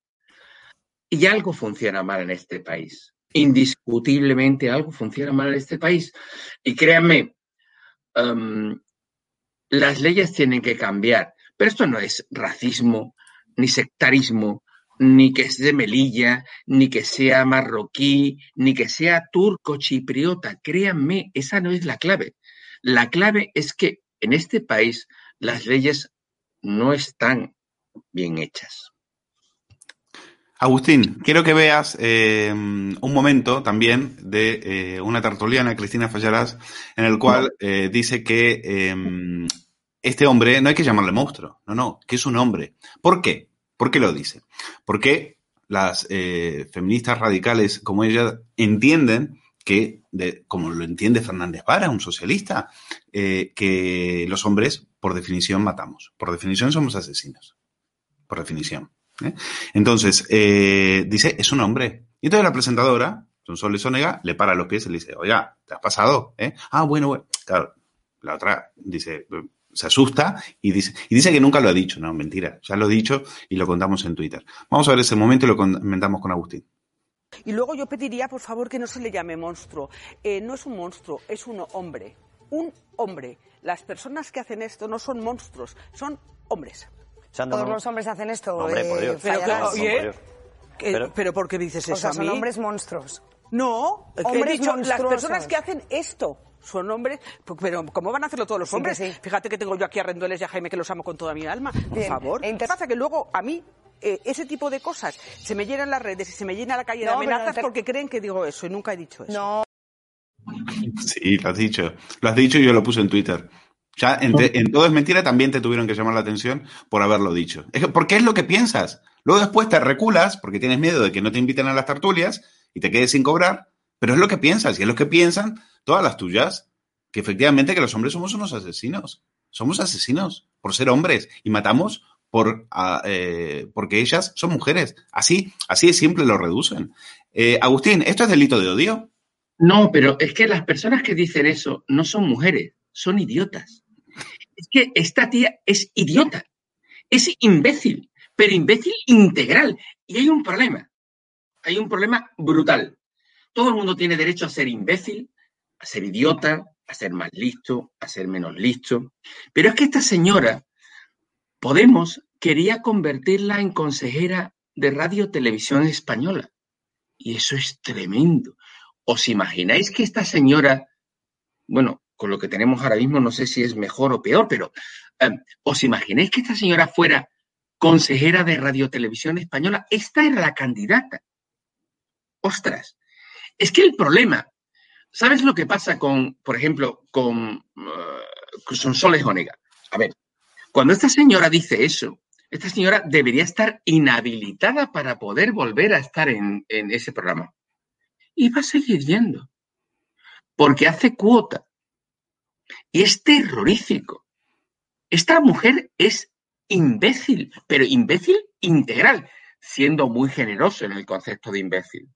Y algo funciona mal en este país. Indiscutiblemente algo funciona mal en este país. Y créanme, um, las leyes tienen que cambiar. Pero esto no es racismo, ni sectarismo, ni que es de Melilla, ni que sea marroquí, ni que sea turco chipriota. Créanme, esa no es la clave. La clave es que en este país las leyes no están bien hechas. Agustín, quiero que veas eh, un momento también de eh, una tertuliana, Cristina Fallarás, en el cual eh, dice que eh, este hombre no hay que llamarle monstruo, no, no, que es un hombre. ¿Por qué? ¿Por qué lo dice? Porque las eh, feministas radicales como ella entienden que, de, como lo entiende Fernández Vara, un socialista, que los hombres, por definición, matamos. Por definición, somos asesinos. Por definición. ¿Eh? Entonces, eh, dice, es un hombre. Y entonces la presentadora, Sonsoles Onega, le para los pies y le dice, oiga, ¿te has pasado? ¿Eh? Ah, bueno, bueno. Claro, la otra dice, se asusta y dice, y dice que nunca lo ha dicho. No, mentira, ya lo he dicho y lo contamos en Twitter. Vamos a ver ese momento y lo comentamos con Agustín. Y luego yo pediría, por favor, que no se le llame monstruo. Eh, no es un monstruo, es un hombre. Un hombre. Las personas que hacen esto no son monstruos, son hombres. Todos los hombres hacen esto. Hombre, por Dios. Pero, claro, oye, eh, pero, ¿por qué dices O eso sea, a son hombres monstruos. No, he Hombres dicho, las personas que hacen esto son hombres, P- pero ¿cómo van a hacerlo todos los Sí, hombres? que sí. Fíjate que tengo yo aquí a Rendueles y a Jaime que los amo con toda mi alma. Por Bien, favor. ¿Qué pasa? Que luego a mí eh, ese tipo de cosas se me llenan las redes y se me llena la calle de No, pero amenazas porque creen que digo eso y nunca he dicho eso. No. Sí, lo has dicho. Lo has dicho y yo lo puse en Twitter. Ya en, todo es mentira también te tuvieron que llamar la atención por haberlo dicho. Es que, porque es lo que piensas. Luego después te reculas porque tienes miedo de que no te inviten a las tertulias y te quedes sin cobrar, pero es lo que piensas y es lo que piensan todas las tuyas, que efectivamente que los hombres somos unos asesinos. Somos asesinos por ser hombres y matamos por, eh, porque ellas son mujeres. Así, así de simple lo reducen. Eh, Agustín, ¿esto es delito de odio? No, pero es que las personas que dicen eso no son mujeres, son idiotas. Es que esta tía es idiota, es imbécil, pero imbécil integral. Y hay un problema, hay un problema brutal. Todo el mundo tiene derecho a ser imbécil, a ser idiota, a ser más listo, a ser menos listo. Pero es que esta señora, Podemos, quería convertirla en consejera de Radio Televisión Española. Y eso es tremendo. ¿Os imagináis que esta señora, bueno, con lo que tenemos ahora mismo, no sé si es mejor o peor, pero eh, ¿os imagináis que esta señora fuera consejera de Radio Televisión Española? Esta era la candidata. Ostras, es que el problema, ¿sabes lo que pasa con, por ejemplo, con, eh, con Sonsoles? A ver, cuando esta señora dice eso, esta señora debería estar inhabilitada para poder volver a estar en, en ese programa. Y va a seguir yendo. Porque hace cuota. Y es terrorífico. Esta mujer es imbécil, pero imbécil integral, siendo muy generoso en el concepto de imbécil.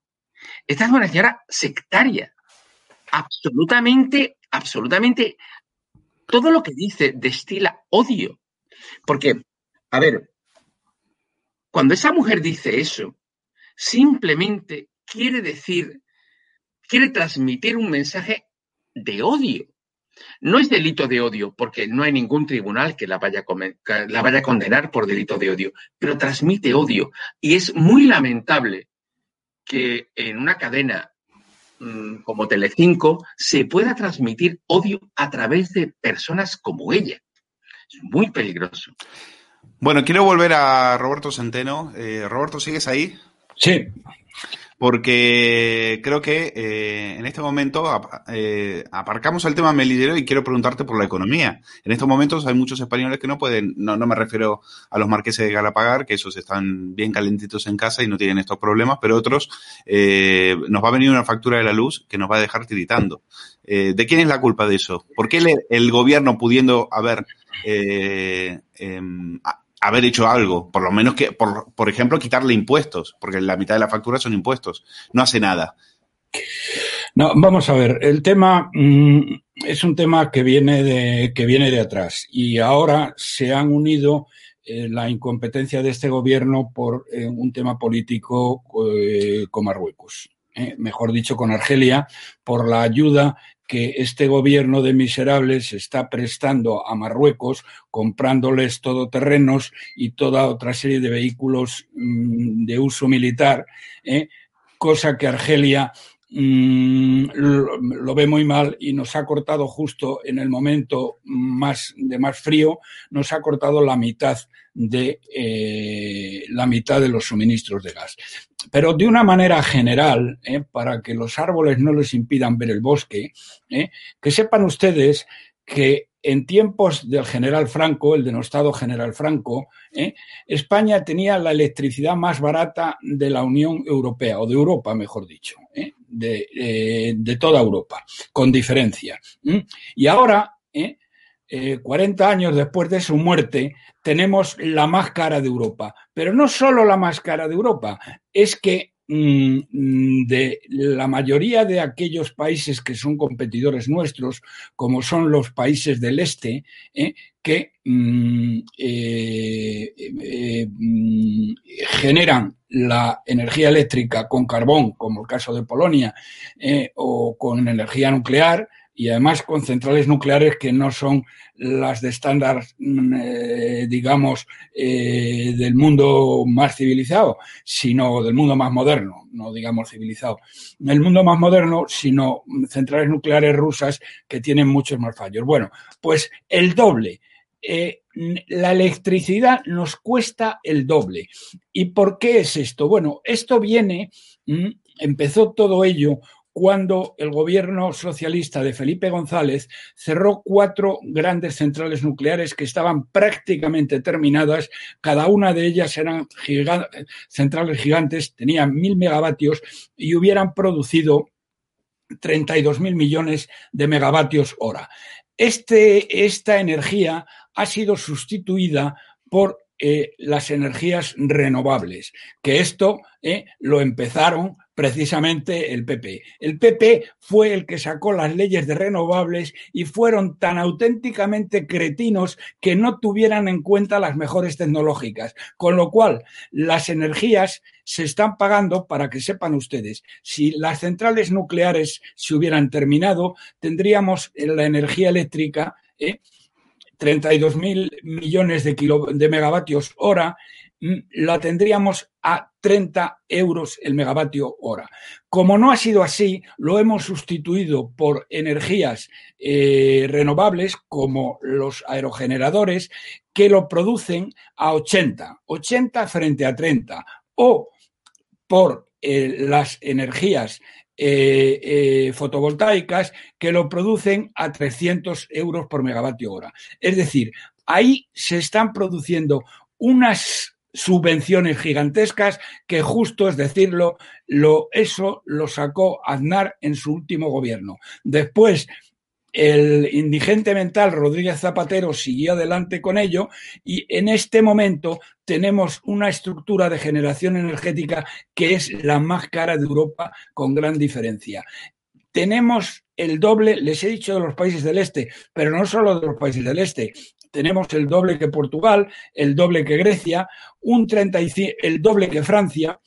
Esta es una señora sectaria. Absolutamente, absolutamente. Todo lo que dice destila odio. Porque, a ver, cuando esa mujer dice eso, simplemente quiere decir, quiere transmitir un mensaje de odio. No es delito de odio, porque no hay ningún tribunal que la vaya, a la vaya a condenar por delito de odio, pero transmite odio. Y es muy lamentable que en una cadena mm, como Telecinco se pueda transmitir odio a través de personas como ella. Es muy peligroso. Bueno, quiero volver a Roberto Centeno. Eh, Roberto, ¿sigues ahí? Sí porque creo que eh, en este momento eh, aparcamos el tema melillero y quiero preguntarte por la economía. En estos momentos hay muchos españoles que no pueden, no, no me refiero a los marqueses de Galapagar, que esos están bien calentitos en casa y no tienen estos problemas, pero otros eh, nos va a venir una factura de la luz que nos va a dejar tiritando. ¿De quién es la culpa de eso? ¿Por qué el, gobierno pudiendo haber em, haber hecho algo, por lo menos que, por, por ejemplo, quitarle impuestos, porque la mitad de la factura son impuestos. No hace nada. No, vamos a ver, el tema mm, es un tema que viene de, que viene de atrás y ahora se han unido eh, la incompetencia de este gobierno por eh, un tema político eh, con Marruecos. mejor dicho, con Argelia, por la ayuda que este gobierno de miserables está prestando a Marruecos, comprándoles todoterrenos y toda otra serie de vehículos mm, de uso militar, ¿eh? cosa que Argelia mm, lo, ve muy mal y nos ha cortado justo en el momento más de más frío, nos ha cortado la mitad de eh, la mitad de los suministros de gas. Pero de una manera general, eh, para que los árboles no les impidan ver el bosque, eh, que sepan ustedes que en tiempos del general Franco, el denostado general Franco, España tenía la electricidad más barata de la Unión Europea, o de Europa, mejor dicho, de, de, toda Europa, con diferencia. Y ahora, 40 años después de su muerte, tenemos la más cara de Europa. Pero no solo la más cara de Europa, es que de la mayoría de aquellos países que son competidores nuestros, como son los países del este, eh, que mm, eh, eh, mm, generan la energía eléctrica con carbón, como el caso de Polonia, o con energía nuclear, y además con centrales nucleares que no son las de estándar, mm, eh, digamos, eh, del mundo más civilizado, sino del mundo más moderno, no digamos civilizado. El mundo más moderno, sino centrales nucleares rusas que tienen muchos más fallos. Bueno, pues el doble. Eh, la electricidad nos cuesta el doble. ¿Y por qué es esto? Bueno, esto viene, mm, empezó todo ello cuando el gobierno socialista de Felipe González cerró cuatro grandes centrales nucleares que estaban prácticamente terminadas. Cada una de ellas eran centrales gigantes, tenían mil megavatios y hubieran producido 32 mil millones de megavatios hora. Este, esta energía ha sido sustituida por eh, las energías renovables, que esto eh, lo empezaron precisamente el PP. El PP fue el que sacó las leyes de renovables y fueron tan auténticamente cretinos que no tuvieran en cuenta las mejores tecnológicas. Con lo cual, las energías se están pagando, para que sepan ustedes, si las centrales nucleares se hubieran terminado, tendríamos la energía eléctrica. ¿eh? 32 mil millones de, de megavatios hora Mm, la tendríamos a 30 euros el megavatio hora. Como no ha sido así, lo hemos sustituido por energías eh, renovables como los aerogeneradores que lo producen a 80, 80 frente a 30, o por eh, las energías eh, fotovoltaicas que lo producen a 300 euros por megavatio hora. Es decir, ahí se están produciendo unas subvenciones gigantescas que justo es decirlo, lo, eso lo sacó Aznar en su último gobierno. Después, el indigente mental Rodríguez Zapatero siguió adelante con ello y en este momento tenemos una estructura de generación energética que es la más cara de Europa con gran diferencia. Tenemos el doble, les he dicho de los países del este, pero no solo de los países del este, tenemos el doble que Portugal, el doble que Grecia, un 35, el doble que Francia,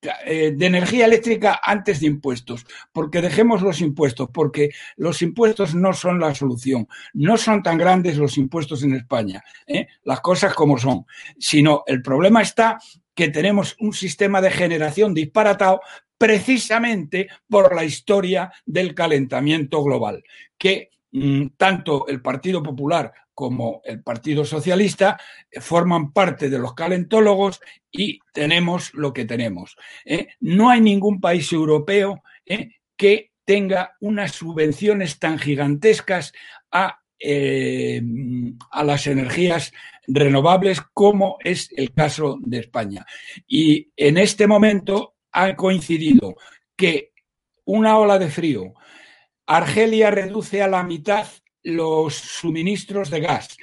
de energía eléctrica antes de impuestos, porque dejemos los impuestos, porque los impuestos no son la solución, no son tan grandes los impuestos en España, ¿eh? las cosas como son, sino el problema está que tenemos un sistema de generación disparatado precisamente por la historia del calentamiento global, que tanto el Partido Popular como el Partido Socialista eh, forman parte de los calentólogos y tenemos lo que tenemos. ¿eh? No hay ningún país europeo ¿eh? que tenga unas subvenciones tan gigantescas a, a las energías renovables como es el caso de España. Y en este momento ha coincidido que una ola de frío, Argelia reduce a la mitad los suministros de gas.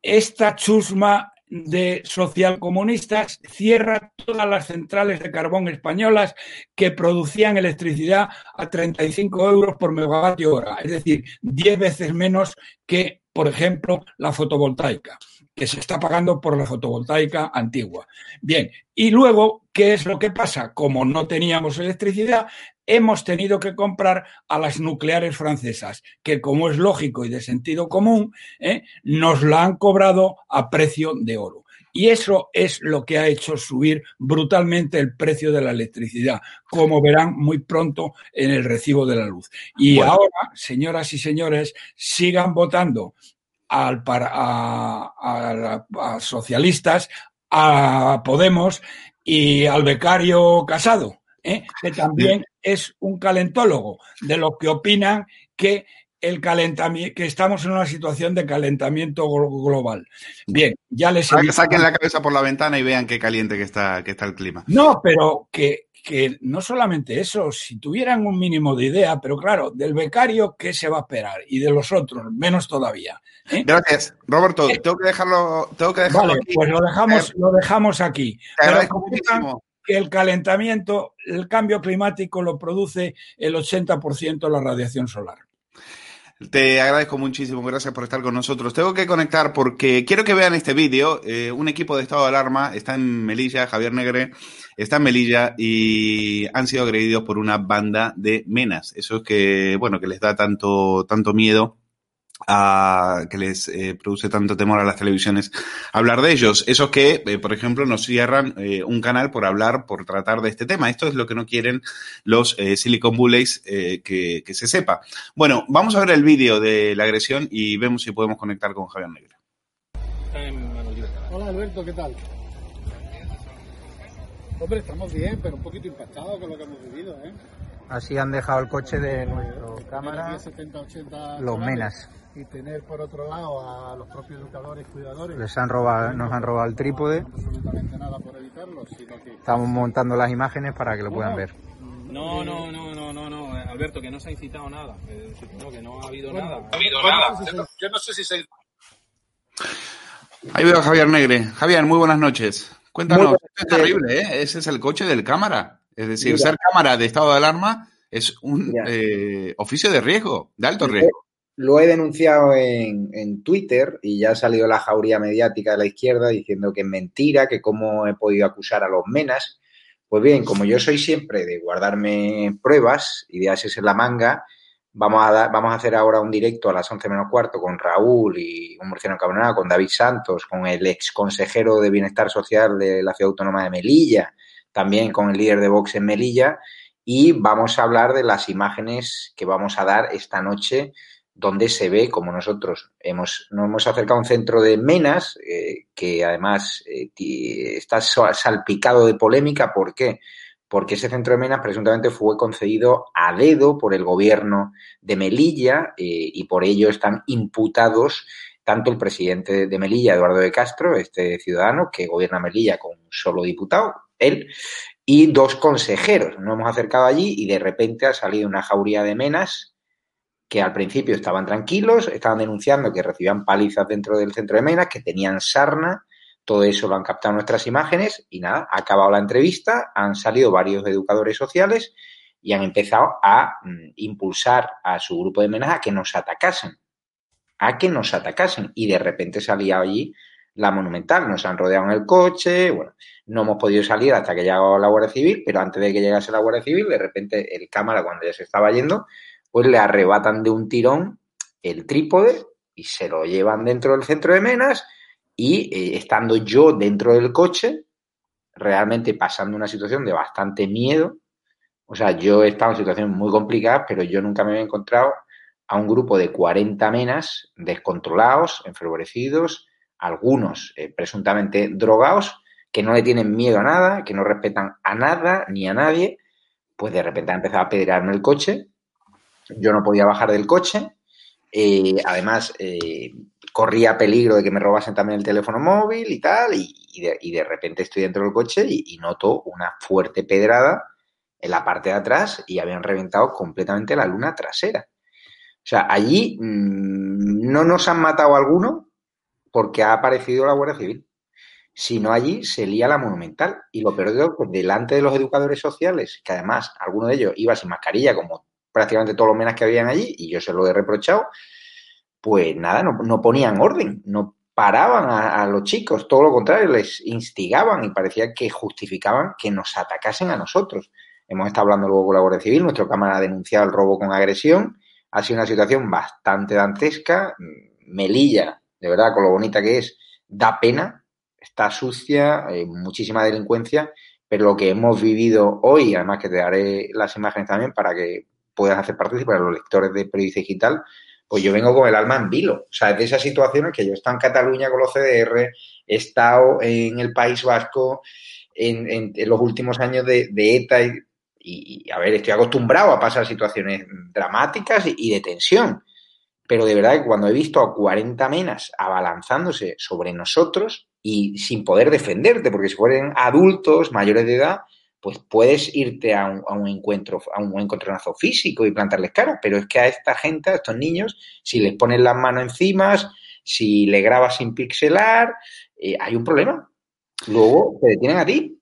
Esta chusma de socialcomunistas cierra todas las centrales de carbón españolas que producían electricidad a 35 euros por megavatio hora, es decir, 10 veces menos que, por ejemplo, la fotovoltaica que se está pagando por la fotovoltaica antigua. Bien, y luego, ¿qué es lo que pasa? Como no teníamos electricidad, hemos tenido que comprar a las nucleares francesas, que como es lógico y de sentido común, ¿eh? nos la han cobrado a precio de oro. Y eso es lo que ha hecho subir brutalmente el precio de la electricidad, como verán muy pronto en el recibo de la luz. Y ahora, señoras y señores, sigan votando al, para, a, socialistas, a Podemos y al becario Casado, ¿eh? que también es un calentólogo de lo que opinan que el calentamiento, que estamos en una situación de calentamiento global. Bien, ya les he Saquen la cabeza por la ventana y vean qué caliente que está, que está el clima. No, pero que que no solamente eso, si tuvieran un mínimo de idea, pero claro, del becario, ¿qué se va a esperar? Y de los otros, menos todavía. ¿eh? Gracias, Roberto. Eh, tengo que dejarlo, tengo que dejarlo vale, Pues lo dejamos, lo dejamos aquí. Pero que el calentamiento, el cambio climático lo produce el 80% la radiación solar. Te agradezco muchísimo, gracias por estar con nosotros. Tengo que conectar porque quiero que vean este vídeo. Eh, un equipo de estado de alarma está en Melilla, Javier Negre, está en Melilla y han sido agredidos por una banda de menas. Eso es que, bueno, que les da tanto, tanto miedo a, que les eh, produce tanto temor a las televisiones hablar de ellos. Esos que, eh, por ejemplo, nos cierran eh, un canal por hablar, por tratar de este tema. Esto es lo que no quieren los Silicon Bullies que, que, se sepa. Bueno, vamos a ver el vídeo de la agresión y vemos si podemos conectar con Javier Negre. Hola Alberto, ¿qué tal? Hombre, estamos bien, pero un poquito impactados con lo que hemos vivido, ¿eh? Así han dejado el coche de nuestro cámara, los menas. Y tener por otro lado a los propios educadores y cuidadores. Les han robado, nos han robado el trípode. absolutamente nada por evitarlo, sino que... Estamos montando las imágenes para que lo puedan ver. No, no, no, no, no, no, eh, Alberto, que no se ha incitado nada. No, que no ha habido nada. No ha habido nada. Yo no sé si se... Ahí veo a Javier Negre. Javier, muy buenas noches. Cuéntanos, es terrible, ¿eh? Ese es el coche del cámara. Es decir, ser cámara de estado de alarma es un eh, oficio de riesgo, de alto riesgo. Lo he denunciado en, en, Twitter y ya ha salido la jauría mediática de la izquierda diciendo que es mentira, que cómo he podido acusar a los menas. Pues bien, como yo soy siempre de guardarme pruebas y de en la manga, Vamos a, vamos a hacer ahora un directo a las 11 menos cuarto con Raúl y un murciano cabronado, con David Santos, con el ex consejero de Bienestar Social de la Ciudad Autónoma de Melilla, también con el líder de Vox en Melilla, y vamos a hablar de las imágenes que vamos a dar esta noche donde se ve como nosotros hemos, nos hemos acercado a un centro de Menas, eh, que además eh, está salpicado de polémica. ¿Por qué? Porque ese centro de Menas presuntamente fue concedido a dedo por el gobierno de Melilla eh, y por ello están imputados tanto el presidente de Melilla, Eduardo de Castro, este ciudadano que gobierna Melilla con un solo diputado, él, y dos consejeros. Nos hemos acercado allí y de repente ha salido una jauría de Menas que al principio estaban tranquilos, estaban denunciando que recibían palizas dentro del centro de Menas, que tenían sarna, todo eso lo han captado nuestras imágenes y nada, ha acabado la entrevista, han salido varios educadores sociales y han empezado a mm, impulsar a su grupo de Menas a que nos atacasen, a que nos atacasen. Y de repente salía allí la monumental, nos han rodeado en el coche, bueno, no hemos podido salir hasta que llegó la Guardia Civil, pero antes de que llegase la Guardia Civil, de repente el cámara cuando ya se estaba yendo, pues le arrebatan de un tirón el trípode y se lo llevan dentro del centro de Menas y eh, estando yo dentro del coche, realmente pasando una situación de bastante miedo, o sea, yo he estado en situaciones muy complicadas, pero yo nunca me había encontrado a un grupo de 40 menas descontrolados, enfervorecidos, algunos eh, presuntamente drogados, que no le tienen miedo a nada, que no respetan a nada ni a nadie, pues de repente ha empezado a pedirarme el coche. Yo no podía bajar del coche. Eh, además, corría peligro de que me robasen también el teléfono móvil y tal. Y, de, repente estoy dentro del coche y, noto una fuerte pedrada en la parte de atrás y habían reventado completamente la luna trasera. O sea, allí mm, no nos han matado alguno porque ha aparecido la Guardia Civil sino allí se lía la monumental. Y lo peor de todo, pues delante de los educadores sociales, que además alguno de ellos iba sin mascarilla, como prácticamente todos los menas que habían allí, y yo se lo he reprochado, pues nada, no, ponían orden, no paraban a, los chicos, todo lo contrario, les instigaban y parecía que justificaban que nos atacasen a nosotros. Hemos estado hablando luego con la Guardia Civil, nuestro cámara ha denunciado el robo con agresión, ha sido una situación bastante dantesca, Melilla, de verdad, con lo bonita que es, da pena, está sucia, hay muchísima delincuencia, pero lo que hemos vivido hoy, además que te daré las imágenes también para que puedas hacer participar a los lectores de Periodista Digital, pues yo vengo con el alma en vilo. O sea, es de esas situaciones que yo he estado en Cataluña con los CDR, he estado en el País Vasco en, los últimos años de, ETA y, a ver, estoy acostumbrado a pasar situaciones dramáticas y de tensión. Pero de verdad que cuando he visto a 40 menas abalanzándose sobre nosotros, y sin poder defenderte, porque si fueran adultos mayores de edad, pues puedes irte a un, encuentro, a un encontronazo físico y plantarles cara, pero es que a esta gente, a estos niños, si les pones las manos encima, si le grabas sin pixelar, eh, hay un problema. Luego te detienen a ti.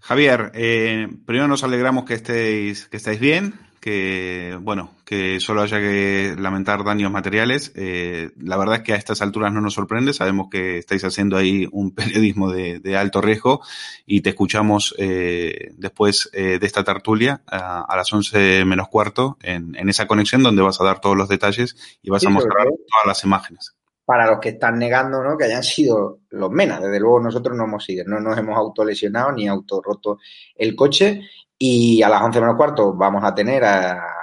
Javier, eh, primero nos alegramos que estéis, que estéis bien que, bueno, que solo haya que lamentar daños materiales. Eh, la verdad es que a estas alturas no nos sorprende, sabemos que estáis haciendo ahí un [LAUGHS] periodismo de, alto riesgo y te escuchamos eh, después eh, de esta tertulia a, las 11 menos cuarto en, en, esa conexión donde vas a dar todos los detalles y vas a mostrar todas las imágenes. Para los que están negando ¿no? que hayan sido los menas, desde luego nosotros no hemos sido, no nos hemos autolesionado ni autorroto el coche y a las 11 menos cuarto vamos a tener a,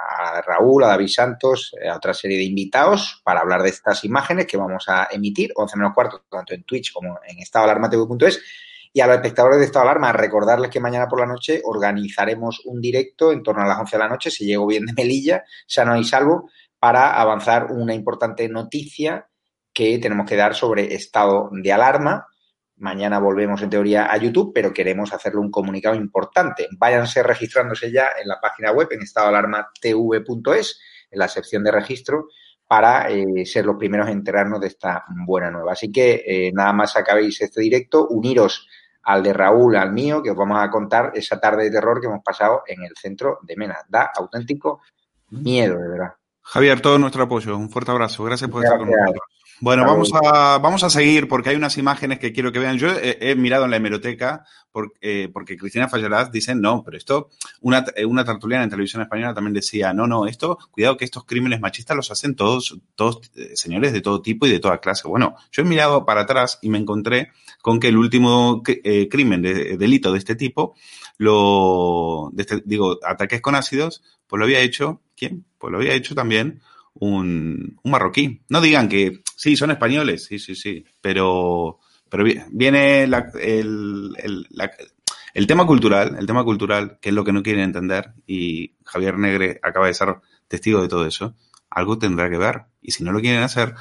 Raúl, a David Santos, a otra serie de invitados para hablar de estas imágenes que vamos a emitir, 11 menos cuarto, tanto en Twitch como en estadoalarmatv.es. Y a los espectadores de Estado de Alarma, recordarles que mañana por la noche organizaremos un directo en torno a las 11 de la noche, si llego bien de Melilla, sano y salvo, para avanzar una importante noticia que tenemos que dar sobre estado de alarma Mañana volvemos en teoría a YouTube, pero queremos hacerle un comunicado importante. Váyanse registrándose ya en la página web en estadoalarmatv.es, en la sección de registro, para eh, ser los primeros en enterarnos de esta buena nueva. Así que eh, nada más acabéis este directo, uniros al de Raúl, al mío, que os vamos a contar esa tarde de terror que hemos pasado en el centro de Mena. Da auténtico miedo, de verdad. Javier, todo nuestro apoyo. Un fuerte abrazo. Gracias por estar con nosotros. Bueno, vamos a, vamos a seguir porque hay unas imágenes que quiero que vean. Yo he, mirado en la hemeroteca porque, porque Cristina Falleraz dice, no, pero esto, una, una tertuliana en televisión española también decía, no, no, esto, cuidado que estos crímenes machistas los hacen todos, todos eh, señores de todo tipo y de toda clase. Bueno, yo he mirado para atrás y me encontré con que el último eh, crimen, de, delito de este tipo, lo, de este, digo, ataques con ácidos, pues lo había hecho, ¿quién? Pues lo había hecho también un, marroquí. No digan que sí, son españoles, sí, sí, sí, pero, pero viene el, el tema cultural, el tema cultural, que es lo que no quieren entender, y Javier Negre acaba de ser testigo de todo eso, algo tendrá que ver. Y si no lo quieren hacer,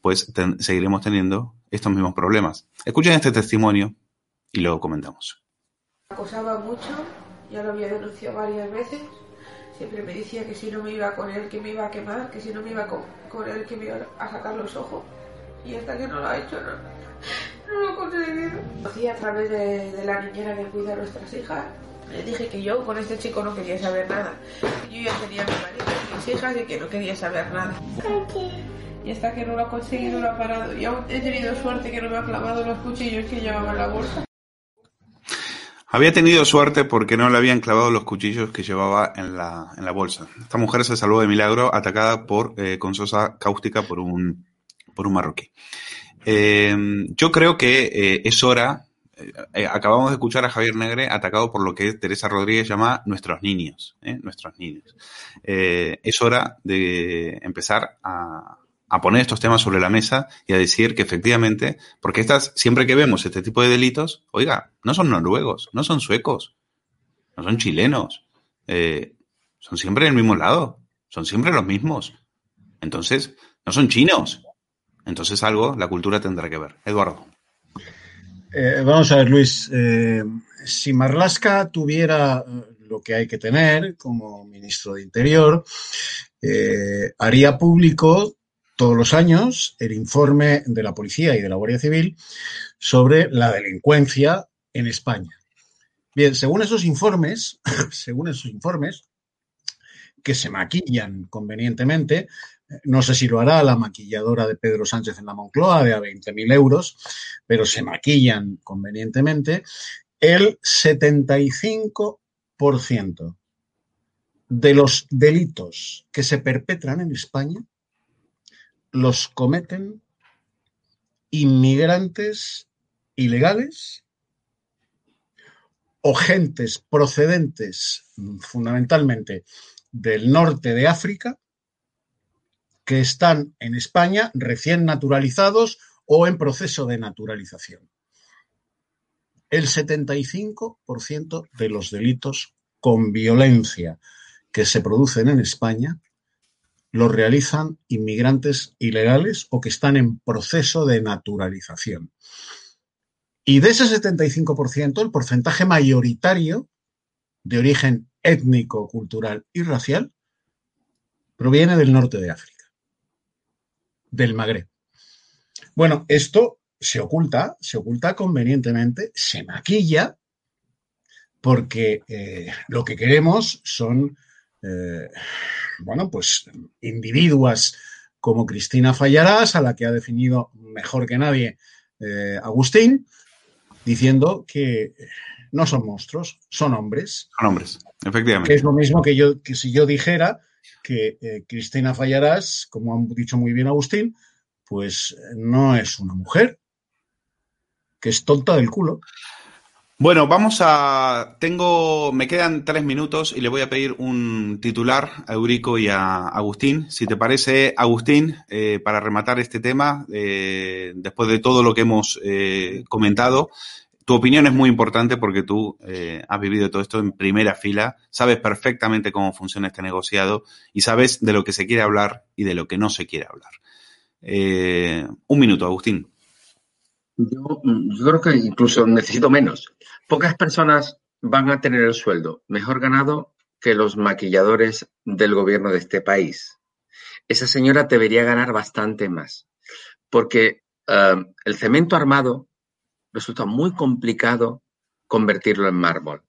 pues seguiremos teniendo estos mismos problemas. Escuchen este testimonio y luego comentamos. Acosaba mucho, ya lo había denunciado varias veces Siempre me decía que si no me iba con él, que me iba a quemar, que si no me iba con, con él, que me iba a sacar los ojos. Y hasta que no lo ha hecho, no, no lo he conseguido. Conocí a través de, de la niñera que cuida a nuestras hijas. Le dije que yo con este chico no quería saber nada. Yo ya tenía mi marido y mis hijas y que no quería saber nada. Y hasta que no lo ha conseguido, lo ha parado. Y aún he tenido suerte que no me ha clavado los cuchillos que llevaba la bolsa. Había tenido suerte porque no le habían clavado los cuchillos que llevaba en la, en la bolsa. Esta mujer se salvó de milagro atacada por eh, con sosa cáustica por un, por un marroquí. Eh, yo creo que eh, es hora. acabamos de escuchar a Javier Negre atacado por lo que Teresa Rodríguez llama nuestros niños. Nuestros niños. Es hora de empezar a, a poner estos temas sobre la mesa y a decir que efectivamente, porque estas, siempre que vemos este tipo de delitos, oiga, no son noruegos, no son suecos, no son chilenos, eh, son siempre del mismo lado, son siempre los mismos. Entonces, no son chinos. Entonces algo la cultura tendrá que ver. Eduardo. Eh, vamos a ver, Luis. eh, si Marlaska tuviera eh, lo que hay que tener como ministro de Interior, haría público todos los años el informe de la Policía y de la Guardia Civil sobre la delincuencia en España. Bien, según esos informes, [LAUGHS] según esos informes, que se maquillan convenientemente, no sé si lo hará la maquilladora de Pedro Sánchez en la Moncloa de a 20.000 euros, pero se maquillan convenientemente. El 75% de los delitos que se perpetran en España los cometen inmigrantes ilegales o gentes procedentes fundamentalmente del norte de África que están en España recién naturalizados o en proceso de naturalización. El 75% de los delitos con violencia que se producen en España los realizan inmigrantes ilegales o que están en proceso de naturalización. Y de ese 75%, el porcentaje mayoritario de origen étnico, cultural y racial proviene del norte de África, del Magreb. Bueno, esto se oculta, se oculta convenientemente, se maquilla, porque eh, lo que queremos son, eh, bueno, pues individuas como Cristina Fallarás, a la que ha definido mejor que nadie eh, Agustín, diciendo que no son monstruos, son hombres. Son hombres, efectivamente. Que es lo mismo que yo, que si yo dijera que eh, Cristina Fallarás, como ha dicho muy bien Agustín, pues no es una mujer, que es tonta del culo. Bueno, vamos a. Tengo. Me quedan tres minutos y le voy a pedir un titular a Eurico y a Agustín. Si te parece, Agustín, eh, para rematar este tema, eh, después de todo lo que hemos eh, comentado, tu opinión es muy importante porque tú eh, has vivido todo esto en primera fila, sabes perfectamente cómo funciona este negociado y sabes de lo que se quiere hablar y de lo que no se quiere hablar. Eh, un minuto, Agustín. Yo, yo creo que incluso necesito menos. Pocas personas van a tener el sueldo mejor ganado que los maquilladores del gobierno de este país. Esa señora debería ganar bastante más, porque eh, el cemento armado resulta muy complicado convertirlo en mármol.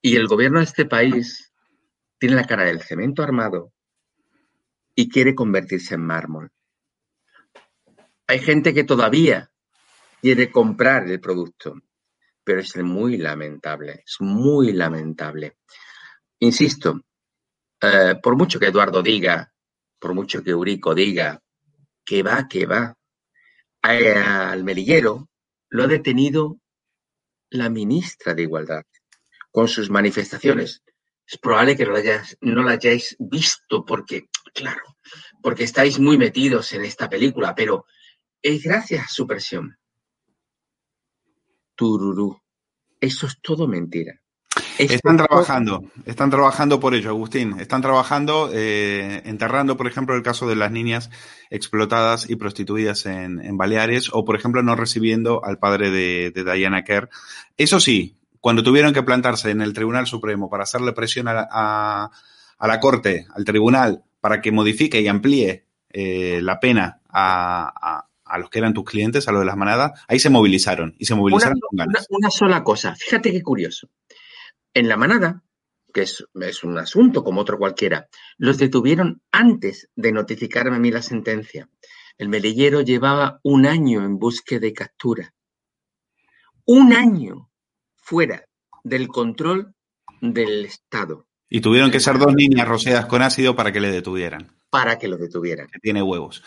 Y el gobierno de este país tiene la cara del cemento armado y quiere convertirse en mármol. Hay gente que todavía quiere comprar el producto, pero es muy lamentable, es muy lamentable. Insisto, eh, por mucho que Eduardo diga, por mucho que Eurico diga, que va, que va, al melillero lo ha detenido la ministra de Igualdad con sus manifestaciones. Es probable que no hayáis, no lo hayáis visto porque, claro, porque estáis muy metidos en esta película, pero es gracias a su presión. Tururú. Eso es todo mentira. Están es trabajando, están trabajando por ello, Agustín. Están trabajando, eh, enterrando, por ejemplo, el caso de las niñas explotadas y prostituidas en, en Baleares, o, por ejemplo, no recibiendo al padre de, de Diana Kerr. Eso sí, cuando tuvieron que plantarse en el Tribunal Supremo para hacerle presión a la, a, a la Corte, al Tribunal, para que modifique y amplíe eh, la pena a, a, los que eran tus clientes, a los de las manadas, ahí se movilizaron y se movilizaron una, con ganas. Una, una, sola cosa, fíjate qué curioso. En la manada, que es, es, un asunto como otro cualquiera, los detuvieron antes de notificarme a mí la sentencia. El melillero llevaba un año en búsqueda de captura. Un año fuera del control del Estado. Y tuvieron que ser dos niñas rociadas con ácido para que le detuvieran. Para que lo detuvieran. Que tiene huevos.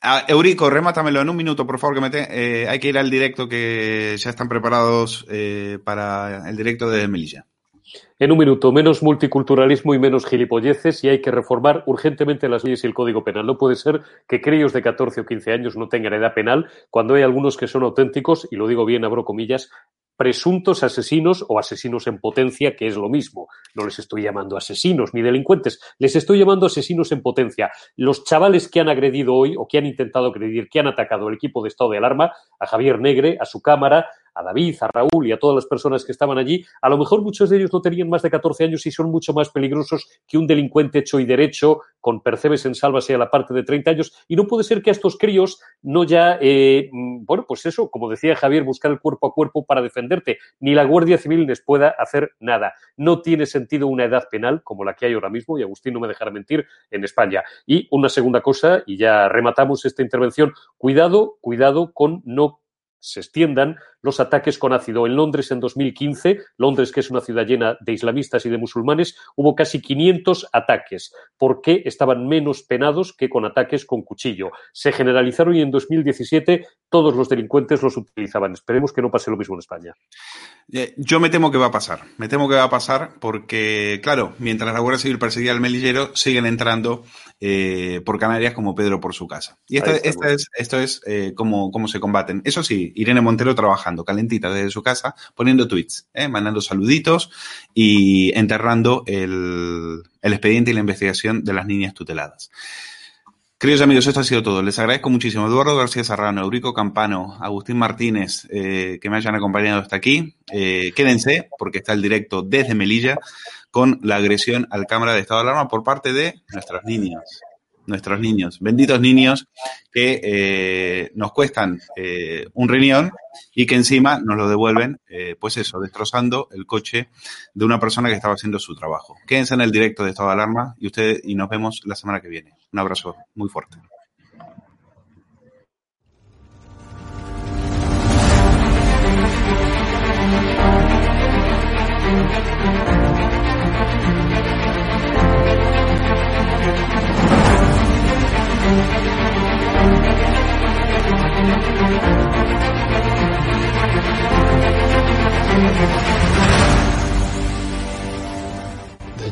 Ah, Eurico, remátamelo en un minuto, por favor, que me te, eh, hay que ir al directo que ya están preparados eh, para el directo de Melilla. En un minuto, menos multiculturalismo y menos gilipolleces y hay que reformar urgentemente las leyes y el Código Penal. No puede ser que críos de 14 o 15 años no tengan edad penal cuando hay algunos que son auténticos, y lo digo bien, abro comillas, presuntos asesinos o asesinos en potencia, que es lo mismo. No les estoy llamando asesinos ni delincuentes, les estoy llamando asesinos en potencia. Los chavales que han agredido hoy o que han intentado agredir, que han atacado el equipo de estado de alarma, a Javier Negre, a su cámara, a David, a Raúl y a todas las personas que estaban allí, a lo mejor muchos de ellos no tenían más de 14 años y son mucho más peligrosos que un delincuente hecho y derecho con percebes en salvas y a la parte de 30 años. Y no puede ser que a estos críos no ya, eh, bueno, pues eso, como decía Javier, buscar el cuerpo a cuerpo para defenderte. Ni la Guardia Civil les pueda hacer nada. No tiene sentido una edad penal como la que hay ahora mismo, y Agustín no me dejará mentir, en España. Y una segunda cosa, y ya rematamos esta intervención, cuidado, cuidado con no se extiendan los ataques con ácido. En Londres en 2015, Londres que es una ciudad llena de islamistas y de musulmanes, hubo casi 500 ataques. ¿Por qué estaban menos penados que con ataques con cuchillo? Se generalizaron y en 2017 todos los delincuentes los utilizaban. Esperemos que no pase lo mismo en España. Eh, yo me temo que va a pasar. Me temo que va a pasar porque, claro, mientras la Guardia Civil perseguía al melillero, siguen entrando eh, por Canarias como Pedro por su casa. Y esta, esta es, esto es eh, cómo, cómo se combaten. Eso sí, Irene Montero trabajando calentita desde su casa, poniendo tweets, ¿eh? mandando saluditos y enterrando el, el expediente y la investigación de las niñas tuteladas. Queridos amigos, esto ha sido todo. Les agradezco muchísimo. Eduardo García Serrano, Eurico Campano, Agustín Martínez, eh, que me hayan acompañado hasta aquí. Eh, quédense, porque está el directo desde Melilla con la agresión al Cámara de Estado de Alarma por parte de nuestros niños. Nuestros niños, benditos niños que eh, nos cuestan eh, un riñón y que encima nos lo devuelven, eh, pues eso, destrozando el coche de una persona que estaba haciendo su trabajo. Quédense en el directo de Estado de Alarma y ustedes y nos vemos la semana que viene. Un abrazo muy fuerte.